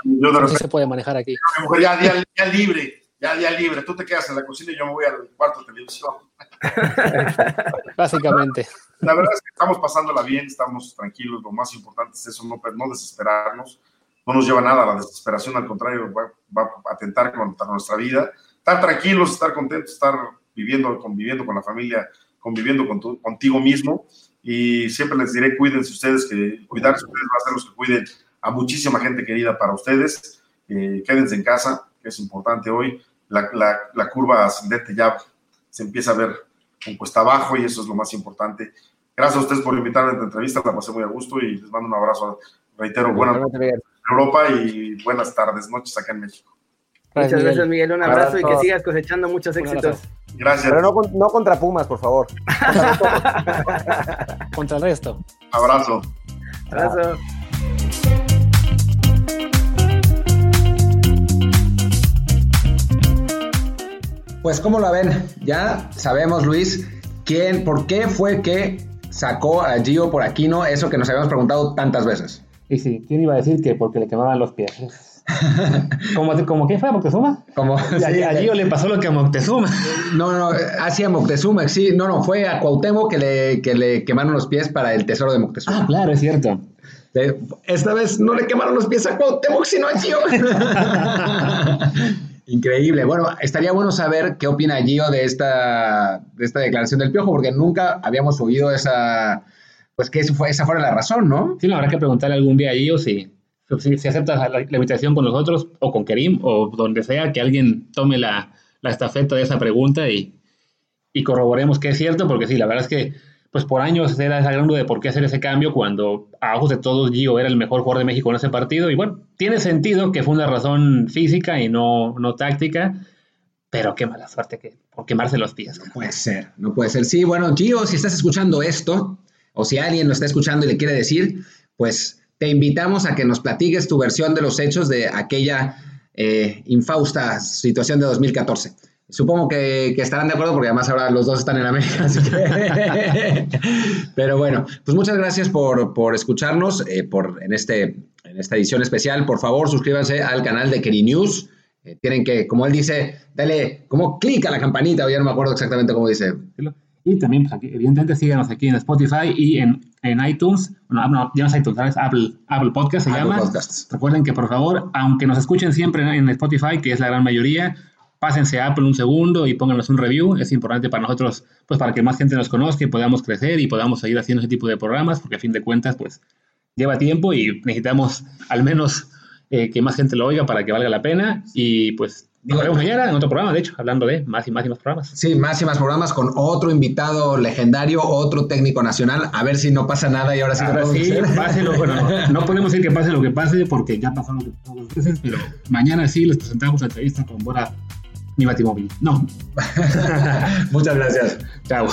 no se puede manejar aquí. Ya día, día libre ya día libre, tú te quedas en la cocina y yo me voy al cuarto de televisión. *laughs* Básicamente. La verdad es que estamos pasándola bien, estamos tranquilos, lo más importante es eso, no, no desesperarnos, no nos lleva nada a la desesperación, al contrario, va, va, a atentar contra nuestra vida. Estar tranquilos, estar contentos, estar viviendo, conviviendo con la familia, conviviendo con tu, contigo mismo. Y siempre les diré, cuídense ustedes, que cuidarse ustedes va a ser los que cuiden a muchísima gente querida para ustedes que quédense en casa, que es importante hoy. La, la, la curva ascendente ya se empieza a ver un cuesta abajo y eso es lo más importante. Gracias a ustedes por invitarme a esta entrevista, la pasé muy a gusto y les mando un abrazo. Reitero, buenas noches en Europa y buenas tardes, noches acá en México. Muchas gracias, Miguel. Un abrazo y que sigas cosechando muchos éxitos. Gracias. Pero no, no, contra Pumas, por favor. *laughs* contra el resto. Abrazo. Abrazo. Pues, ¿cómo la ven? Ya sabemos, Luis, quién, por qué fue que sacó a Gio por Aquino, eso que nos habíamos preguntado tantas veces. Y sí, ¿quién iba a decir que porque le quemaban los pies? *laughs* ¿Cómo, ¿Cómo qué fue a Moctezuma? Como, sí, a, a Gio le pasó lo que a Moctezuma. No, no, hacia Moctezuma, sí, no, no, fue a Cuauhtémoc que le, que le quemaron los pies para el tesoro de Moctezuma. Ah, claro, es cierto. Esta vez no le quemaron los pies a Cuauhtémoc, sino a Gio. *laughs* Increíble. Bueno, estaría bueno saber qué opina Gio de esta, de esta declaración del Piojo, porque nunca habíamos oído esa, pues que esa, fue, esa fuera la razón, ¿no? Sí, no, habrá que preguntarle algún día a Gio si, si, si acepta la, la, invitación con nosotros o con Kerim o donde sea, que alguien tome la, la estafeta de esa pregunta y, y corroboremos que es cierto, porque sí, la verdad es que pues por años era esa gran duda de por qué hacer ese cambio cuando a ojos de todos Gio era el mejor jugador de México en ese partido. Y bueno, tiene sentido que fue una razón física y no, no táctica, pero qué mala suerte que por quemarse los pies. No puede ser, no puede ser. Sí, bueno, Gio, si estás escuchando esto, o si alguien lo está escuchando y le quiere decir, pues te invitamos a que nos platiques tu versión de los hechos de aquella eh, infausta situación de 2014. Supongo que, estarán de acuerdo porque además ahora los dos están en América. *laughs* Pero bueno, pues muchas gracias por, por escucharnos eh, por, en, este, en esta edición especial. Por favor, suscríbanse al canal de Keri News. Eh, tienen que, como él dice, dale como clic a la campanita, o ya no me acuerdo exactamente cómo dice. Y también, pues, aquí, evidentemente, síganos aquí en Spotify y en, en iTunes. Bueno, no, ya no es iTunes, ¿sabes? Apple, Apple Podcast se Apple llama. Podcasts. Recuerden que, por favor, aunque nos escuchen siempre en Spotify, que es la gran mayoría, pásense a Apple un segundo y pónganos un review. Es importante para nosotros, pues para que más gente nos conozca y podamos crecer y podamos seguir haciendo ese tipo de programas, porque a fin de cuentas, pues lleva tiempo y necesitamos al menos eh, que más gente lo oiga para que valga la pena. Y pues nos vemos mañana en otro programa, de hecho, hablando de más y más y más programas. Sí, más y más programas con otro invitado legendario, otro técnico nacional. A ver si no pasa nada y ahora sí. Ahora sí, pase lo, bueno, no, no, podemos decir que pase lo que pase porque ya pasó lo que pasó dos veces, pero mañana sí les presentamos la entrevista con Bora mi Batimóvil. No. *laughs* Muchas gracias. Chao.